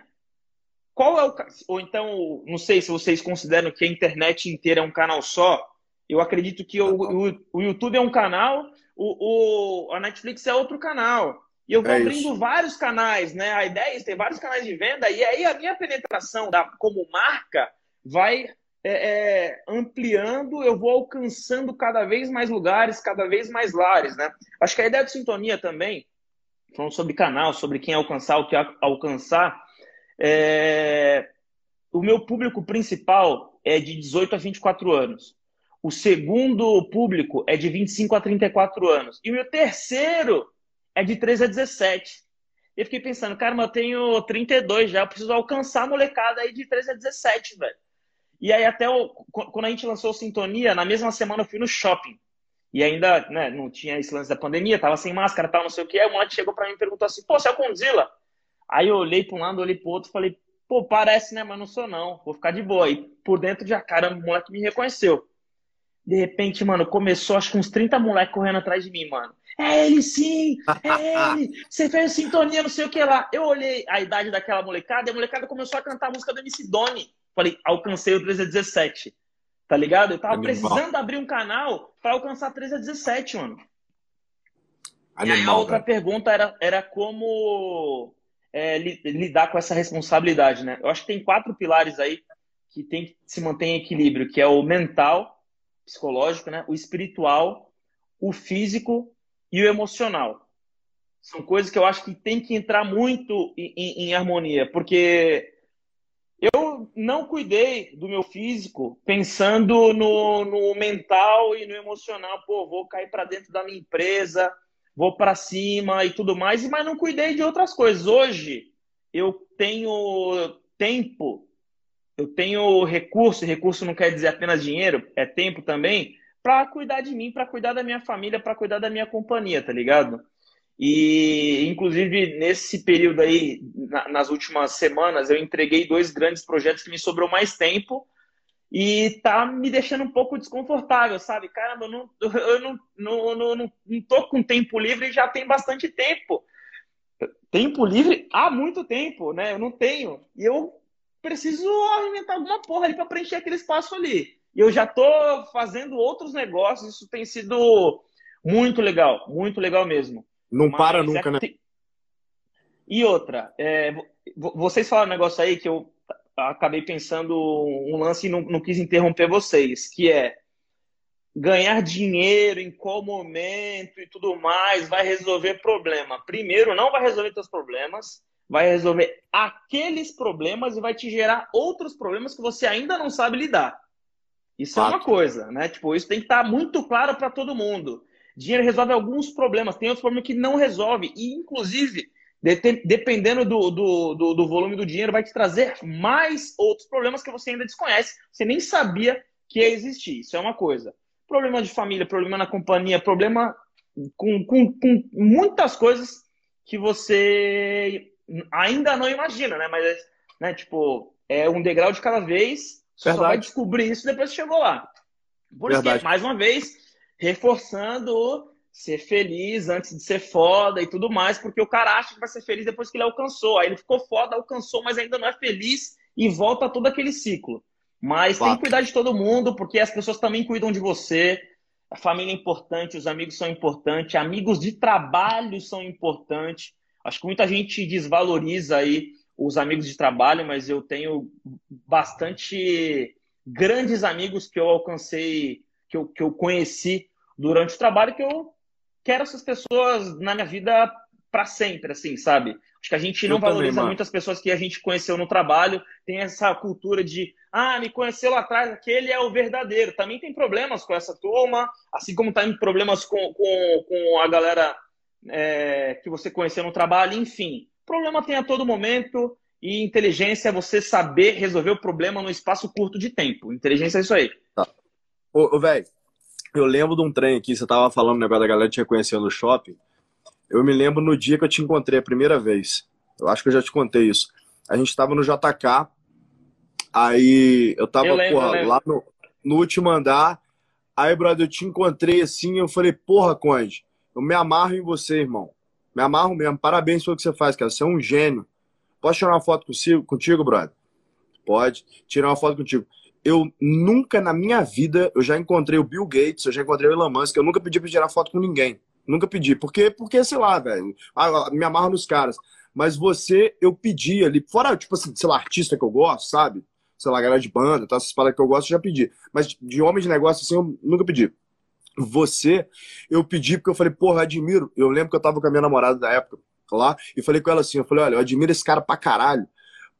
Qual é o. Ou então, não sei se vocês consideram que a internet inteira é um canal só. Eu acredito que o, o, o YouTube é um canal, o, o, a Netflix é outro canal. E eu vou é abrindo isso. vários canais, né? A ideia é ter vários canais de venda, e aí a minha penetração da, como marca vai é, é, ampliando, eu vou alcançando cada vez mais lugares, cada vez mais lares, né? Acho que a ideia de sintonia também falando sobre canal, sobre quem alcançar, o que alcançar. É... O meu público principal é de 18 a 24 anos. O segundo público é de 25 a 34 anos. E o meu terceiro é de 13 a 17. Eu fiquei pensando, cara, mas eu tenho 32 já, eu preciso alcançar a molecada aí de 13 a 17, velho. E aí até o... quando a gente lançou Sintonia, na mesma semana eu fui no shopping. E ainda né, não tinha esse lance da pandemia, tava sem máscara, tal, não sei o que. Aí o moleque chegou para mim e perguntou assim: pô, você é o Condzilla? Aí eu olhei para um lado, olhei para o outro falei: pô, parece, né? Mas não sou, não. Vou ficar de boa. E por dentro já, caramba, o moleque me reconheceu. De repente, mano, começou acho que uns 30 moleques correndo atrás de mim, mano. É ele sim! É ele! Você fez sintonia, não sei o que lá. Eu olhei a idade daquela molecada e a molecada começou a cantar a música do MC Doni. Falei, alcancei o 317. Tá ligado? Eu tava Animal. precisando abrir um canal para alcançar 13 a 17, mano. Animal, e aí a outra pergunta era, era como é, lidar com essa responsabilidade, né? Eu acho que tem quatro pilares aí que tem que se manter em equilíbrio, que é o mental, psicológico, né? O espiritual, o físico e o emocional. São coisas que eu acho que tem que entrar muito em, em, harmonia, porque eu não cuidei do meu físico pensando no, no mental e no emocional. Pô, vou cair para dentro da minha empresa, vou para cima e tudo mais, mas não cuidei de outras coisas. Hoje eu tenho tempo, eu tenho recurso, recurso não quer dizer apenas dinheiro, é tempo também, para cuidar de mim, para cuidar da minha família, para cuidar da minha companhia, tá ligado? E, inclusive, nesse período aí, na, nas últimas semanas, eu entreguei dois grandes projetos que me sobrou mais tempo e tá me deixando um pouco desconfortável, sabe? Caramba, eu não, eu não, não, não, não, não tô com tempo livre e já tem bastante tempo. Tempo livre há muito tempo, né? Eu não tenho. E eu preciso alimentar alguma porra ali para preencher aquele espaço ali. E eu já tô fazendo outros negócios, isso tem sido muito legal, muito legal mesmo. Não Mas para nunca, é... né? E outra, é, vocês falaram um negócio aí que eu acabei pensando um lance e não, não quis interromper vocês, que é ganhar dinheiro em qual momento e tudo mais vai resolver problema. Primeiro, não vai resolver seus problemas, vai resolver aqueles problemas e vai te gerar outros problemas que você ainda não sabe lidar. Isso Fato. é uma coisa, né? Tipo, isso tem que estar muito claro para todo mundo. Dinheiro resolve alguns problemas, tem outros problemas que não resolve. E, inclusive, dependendo do, do, do, do, volume do dinheiro, vai te trazer mais outros problemas que você ainda desconhece. Você nem sabia que ia existir. Isso é uma coisa. Problema de família, problema na companhia, problema com, com, com muitas coisas que você ainda não imagina, né? Mas, né, tipo, é um degrau de cada vez. Você Verdade. só vai descobrir isso depois que chegou lá. Por isso que, mais uma vez, reforçando ser feliz antes de ser foda e tudo mais, porque o cara acha que vai ser feliz depois que ele alcançou. Aí ele ficou foda, alcançou, mas ainda não é feliz e volta todo aquele ciclo. Mas tem que cuidar de todo mundo, porque as pessoas também cuidam de você. A família é importante, os amigos são importantes, amigos de trabalho são importantes. Acho que muita gente desvaloriza aí os amigos de trabalho, mas eu tenho bastante grandes amigos que eu alcancei que eu, que eu conheci durante o trabalho, que eu quero essas pessoas na minha vida para sempre, assim, sabe? Acho que a gente não eu valoriza também, muitas pessoas que a gente conheceu no trabalho, tem essa cultura de, ah, me conheceu lá atrás, aquele é o verdadeiro. Também tem problemas com essa turma, assim como tem problemas com, com, com a galera é, que você conheceu no trabalho, enfim. Problema tem a todo momento e inteligência é você saber resolver o problema no espaço curto de tempo. Inteligência é isso aí. Tá. Ô, ô velho, eu lembro de um trem aqui, você tava falando o negócio da galera te reconhecendo no shopping. Eu me lembro no dia que eu te encontrei a primeira vez. Eu acho que eu já te contei isso. A gente tava no JK, aí eu tava, eu lembro, porra, lá no, no último andar. Aí, brother, eu te encontrei assim, eu falei, porra, Conde, eu me amarro em você, irmão. Me amarro mesmo. Parabéns pelo que você faz, cara. Você é um gênio. Posso tirar uma foto contigo, contigo brother? Pode. Tirar uma foto contigo. Eu nunca na minha vida, eu já encontrei o Bill Gates, eu já encontrei o Elon Musk, eu nunca pedi pra tirar foto com ninguém. Nunca pedi. Porque, porque sei lá, velho. Ah, me amarro nos caras. Mas você, eu pedi ali. Fora, tipo assim, sei lá, artista que eu gosto, sabe? Sei lá, galera de banda, tá? essas paradas que eu gosto, eu já pedi. Mas de homem de negócio, assim, eu nunca pedi. Você, eu pedi porque eu falei, porra, admiro. Eu lembro que eu tava com a minha namorada da época lá e falei com ela assim: eu falei, olha, eu admiro esse cara pra caralho,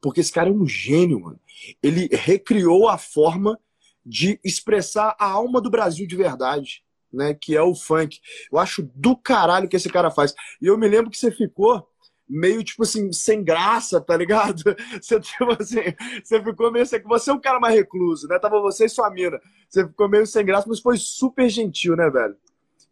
porque esse cara é um gênio, mano. Ele recriou a forma de expressar a alma do Brasil de verdade, né? Que é o funk. Eu acho do caralho que esse cara faz. E eu me lembro que você ficou meio, tipo assim, sem graça, tá ligado? Você, tipo assim, você ficou meio assim, você é um cara mais recluso, né? Tava você e sua mina. Você ficou meio sem graça, mas foi super gentil, né, velho?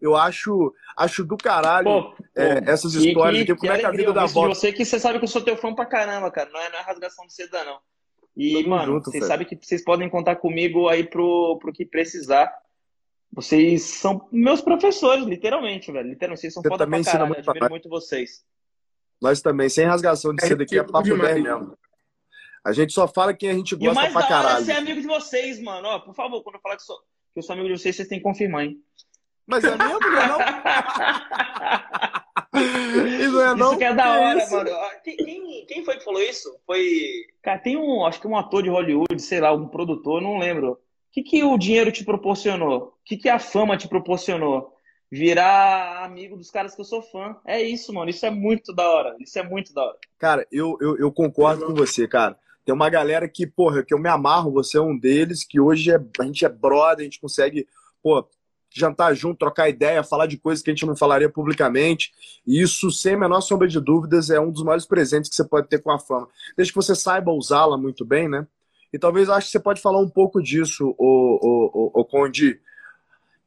Eu acho, acho do caralho pô, é, pô, essas histórias. Que, que, como é que a vida da volta. Você que você sabe que eu sou teu fã pra caramba, cara. Não é, não é rasgação de seda, não. E, Tamo mano, junto, vocês sabem que vocês podem contar comigo aí pro, pro que precisar. Vocês são meus professores, literalmente, velho. Literalmente, vocês são você foda também pra caralho. Muito admiro muito vocês. Nós também, sem rasgação de seda aqui, é papo 10 mesmo. A gente só fala quem a gente gosta e o mais pra caralho. Da hora é ser amigo de vocês, mano. Ó, por favor, quando eu falar que, sou, que eu sou amigo de vocês, vocês têm que confirmar, hein? Mas é mesmo, não é não? isso é não? Isso que é da hora, mano. Quem, quem foi que falou isso? Foi. Cara, tem um, acho que um ator de Hollywood, sei lá, um produtor, não lembro. O que, que o dinheiro te proporcionou? O que, que a fama te proporcionou? Virar amigo dos caras que eu sou fã. É isso, mano. Isso é muito da hora. Isso é muito da hora. Cara, eu, eu, eu concordo com você, cara. Tem uma galera que, porra, que eu me amarro, você é um deles, que hoje é, a gente é brother, a gente consegue, pô, jantar junto, trocar ideia, falar de coisas que a gente não falaria publicamente. E isso, sem a menor sombra de dúvidas, é um dos maiores presentes que você pode ter com a fama. Desde que você saiba usá-la muito bem, né? E talvez acho que você pode falar um pouco disso, o, o, o, o Conde.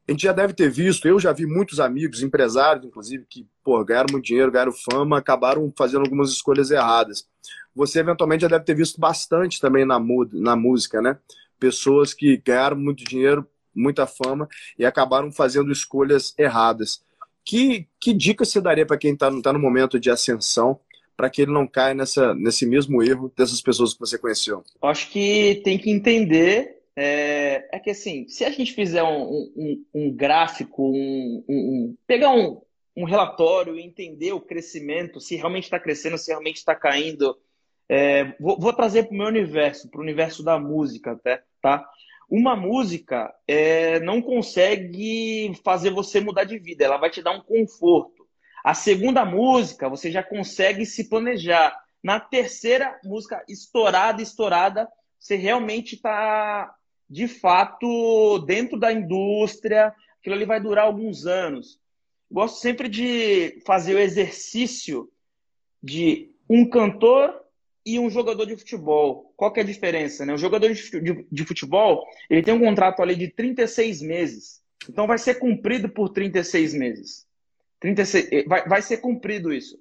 A gente já deve ter visto, eu já vi muitos amigos, empresários, inclusive, que pô, ganharam muito dinheiro, ganharam fama, acabaram fazendo algumas escolhas erradas. Você eventualmente já deve ter visto bastante também na, na música, né? Pessoas que ganharam muito dinheiro muita fama e acabaram fazendo escolhas erradas. Que, que dica você daria para quem está tá no momento de ascensão para que ele não caia nessa, nesse mesmo erro dessas pessoas que você conheceu? Acho que tem que entender. É, é que assim, se a gente fizer um, um, um gráfico, um, pegar um, um relatório e entender o crescimento, se realmente está crescendo, se realmente está caindo. É, vou, vou, trazer para o meu universo, para o universo da música até, tá? Uma música é, não consegue fazer você mudar de vida, ela vai te dar um conforto. A segunda música, você já consegue se planejar. Na terceira música, estourada, estourada, você realmente está, de fato, dentro da indústria. Aquilo ali vai durar alguns anos. Gosto sempre de fazer o exercício de um cantor e um jogador de futebol. Qual que é a diferença? Né? O jogador de futebol ele tem um contrato ali de 36 meses. Então vai ser cumprido por 36 meses. 36, eh, vai, vai ser cumprido isso.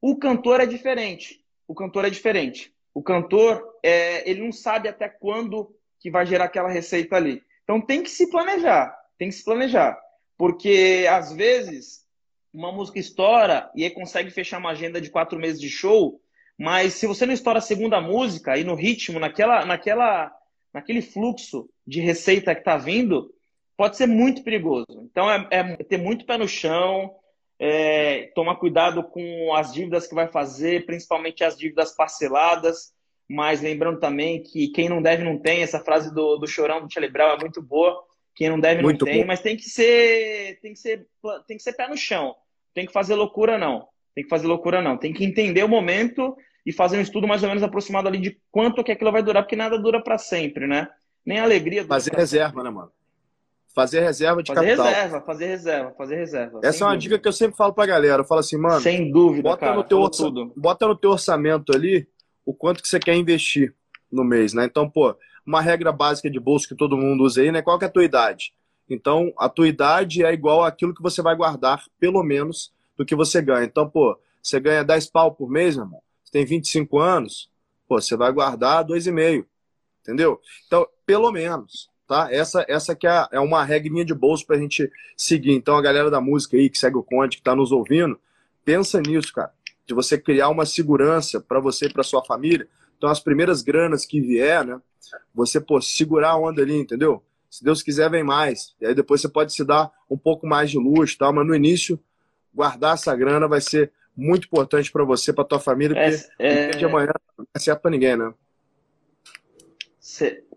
O cantor é diferente. O cantor é diferente. O cantor, é, ele não sabe até quando que vai gerar aquela receita ali. Então tem que se planejar. Tem que se planejar. Porque, às vezes, uma música estoura e aí consegue fechar uma agenda de quatro meses de show, mas se você não estoura a segunda música e no ritmo, naquela, naquela, naquele fluxo de receita que está vindo, pode ser muito perigoso. Então é, é ter muito pé no chão, é, tomar cuidado com as dívidas que vai fazer, principalmente as dívidas parceladas. Mas lembrando também que quem não deve não tem, essa frase do, do chorão do Charlie Brown é muito boa. Quem não deve muito não tem, bom. mas tem que ser tem que ser tem que ser pé no chão. Tem que fazer loucura não. tem que fazer loucura não. Tem que entender o momento e fazer um estudo mais ou menos aproximado ali de quanto que aquilo vai durar, porque nada dura para sempre, né? Nem a alegria. Fazer reserva, né, mano? Fazer reserva de fazer capital. Fazer reserva, fazer reserva, fazer reserva. Essa é uma dúvida. dica que eu sempre falo pra galera. Eu falo assim, mano. Sem dúvida, bota cara. No teu orça... Bota no teu orçamento ali o quanto que você quer investir no mês, né? Então, pô, uma regra básica de bolso que todo mundo usa aí, né? Qual que é a tua idade? Então, a tua idade é igual àquilo que você vai guardar, pelo menos, do que você ganha. Então, pô, você ganha 10 pau por mês, meu irmão, você tem 25 anos, pô, você vai guardar 2,5, entendeu? Então, pelo menos tá? Essa, essa que é, é uma regrinha de bolso para a gente seguir. Então, a galera da música aí, que segue o Conde, que está nos ouvindo, pensa nisso, cara. De você criar uma segurança para você e para sua família. Então, as primeiras granas que vier, né? Você, pô, segurar a onda ali, entendeu? Se Deus quiser, vem mais. E aí depois você pode se dar um pouco mais de luxo, tal, mas no início, guardar essa grana vai ser muito importante para você, para tua família, porque é, é... de amanhã não é certo para ninguém, né?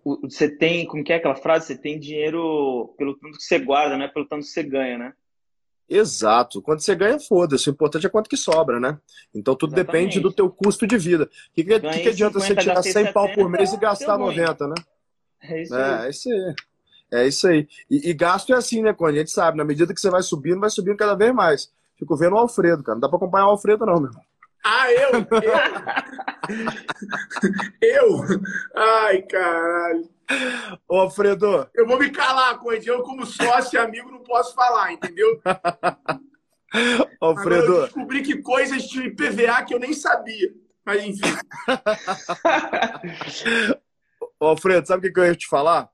você tem, como que é aquela frase? Você tem dinheiro pelo tanto que você guarda, não é pelo tanto que você ganha, né? Exato. Quando você ganha, foda-se. O importante é quanto que sobra, né? Então tudo Exatamente. depende do teu custo de vida. O que, que, que, adianta você tirar 100 70, pau por mês e gastar 90, né? É isso é, aí. É isso aí. É isso aí. E, e gasto é assim, né, Cone? A gente sabe, na medida que você vai subindo, vai subindo cada vez mais. Fico vendo o Alfredo, cara. Não dá pra acompanhar o Alfredo, não, meu irmão. Ah, eu? Eu? eu? Ai, caralho. Ô, Alfredo. Eu vou me calar, Conde. Eu, como sócio e amigo, não posso falar, entendeu? Alfredo. Agora eu descobri que coisas de IPVA que eu nem sabia. Mas enfim. Ô, Alfredo, sabe o que eu ia te falar?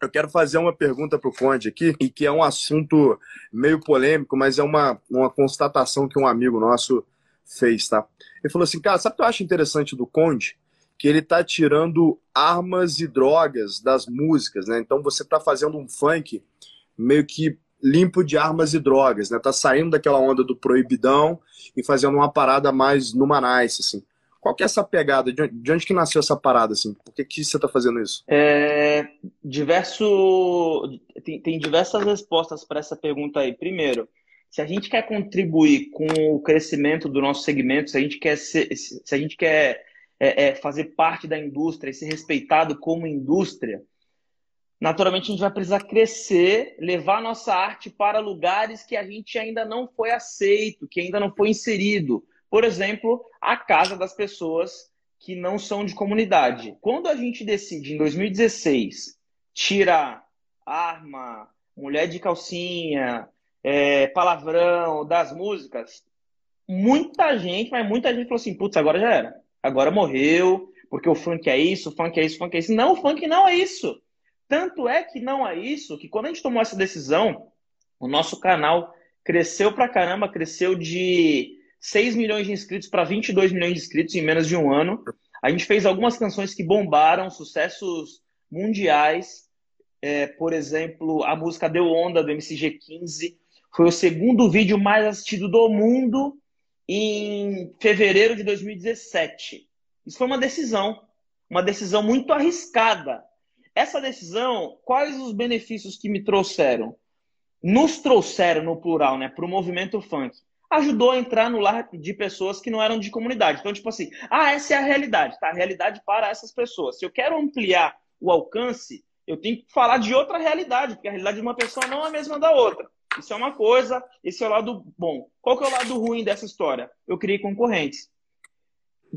Eu quero fazer uma pergunta para o Conde aqui, e que é um assunto meio polêmico, mas é uma, uma constatação que um amigo nosso fez, tá? Ele falou assim, cara, sabe o que eu acho interessante do Conde? Que ele tá tirando armas e drogas das músicas, né? Então você tá fazendo um funk meio que limpo de armas e drogas, né? Tá saindo daquela onda do proibidão e fazendo uma parada mais numanice, assim. Qual que é essa pegada? De onde que nasceu essa parada, assim? Por que, que você tá fazendo isso? É, diverso... Tem, tem diversas respostas para essa pergunta aí. Primeiro, se a gente quer contribuir com o crescimento do nosso segmento, se a gente quer, ser, se a gente quer é, é, fazer parte da indústria e ser respeitado como indústria, naturalmente a gente vai precisar crescer, levar nossa arte para lugares que a gente ainda não foi aceito, que ainda não foi inserido. Por exemplo, a casa das pessoas que não são de comunidade. Quando a gente decide, em 2016, tirar arma, mulher de calcinha, é, palavrão, das músicas, muita gente, mas muita gente falou assim, putz, agora já era. Agora morreu, porque o funk é isso, o funk é isso, o funk é isso. Não, o funk não é isso. Tanto é que não é isso, que quando a gente tomou essa decisão, o nosso canal cresceu pra caramba, cresceu de 6 milhões de inscritos para 22 milhões de inscritos em menos de um ano. A gente fez algumas canções que bombaram, sucessos mundiais. É, por exemplo, a música Deu Onda, do MCG15, foi o segundo vídeo mais assistido do mundo em fevereiro de 2017. Isso foi uma decisão, uma decisão muito arriscada. Essa decisão, quais os benefícios que me trouxeram? Nos trouxeram, no plural, né, para o movimento funk. Ajudou a entrar no lar de pessoas que não eram de comunidade. Então, tipo assim, ah, essa é a realidade, tá? A realidade para essas pessoas. Se eu quero ampliar o alcance, eu tenho que falar de outra realidade, porque a realidade de uma pessoa não é a mesma da outra. Isso é uma coisa, esse é o lado bom. Qual que é o lado ruim dessa história? Eu criei concorrentes.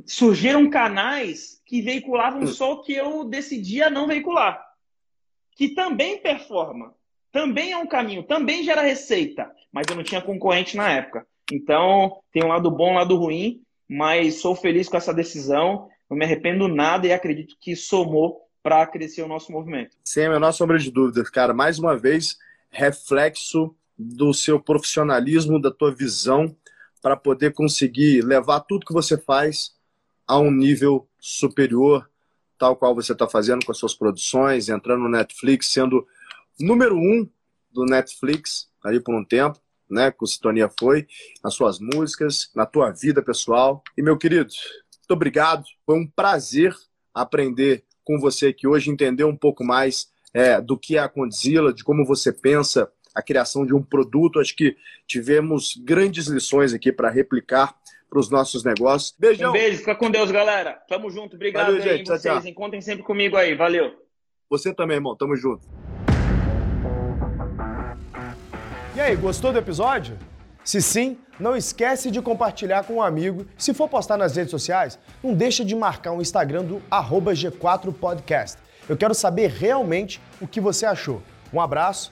Surgiram canais que veiculavam só o que eu decidia não veicular. Que também performa, também é um caminho, também gera receita, mas eu não tinha concorrente na época. Então, tem um lado bom, um lado ruim, mas sou feliz com essa decisão, não me arrependo nada e acredito que somou para crescer o nosso movimento. Sem a menor sombra de dúvidas, cara. Mais uma vez, reflexo do seu profissionalismo, da tua visão, para poder conseguir levar tudo que você faz a um nível superior, tal qual você está fazendo com as suas produções, entrando no Netflix, sendo número um do Netflix ali por um tempo, né? Que o Sintonia foi, nas suas músicas, na tua vida pessoal. E meu querido, muito obrigado. Foi um prazer aprender com você aqui hoje, entender um pouco mais é, do que é a Condzilla, de como você pensa a criação de um produto. Acho que tivemos grandes lições aqui para replicar para os nossos negócios. Beijão. Um beijo, fica com Deus, galera. Tamo junto. Obrigado Valeu, aí, gente. vocês. Tchau, tchau. Encontrem sempre comigo aí. Valeu. Você também, irmão. Tamo junto. E aí, gostou do episódio? Se sim, não esquece de compartilhar com um amigo. Se for postar nas redes sociais, não deixa de marcar o Instagram do G4podcast. Eu quero saber realmente o que você achou. Um abraço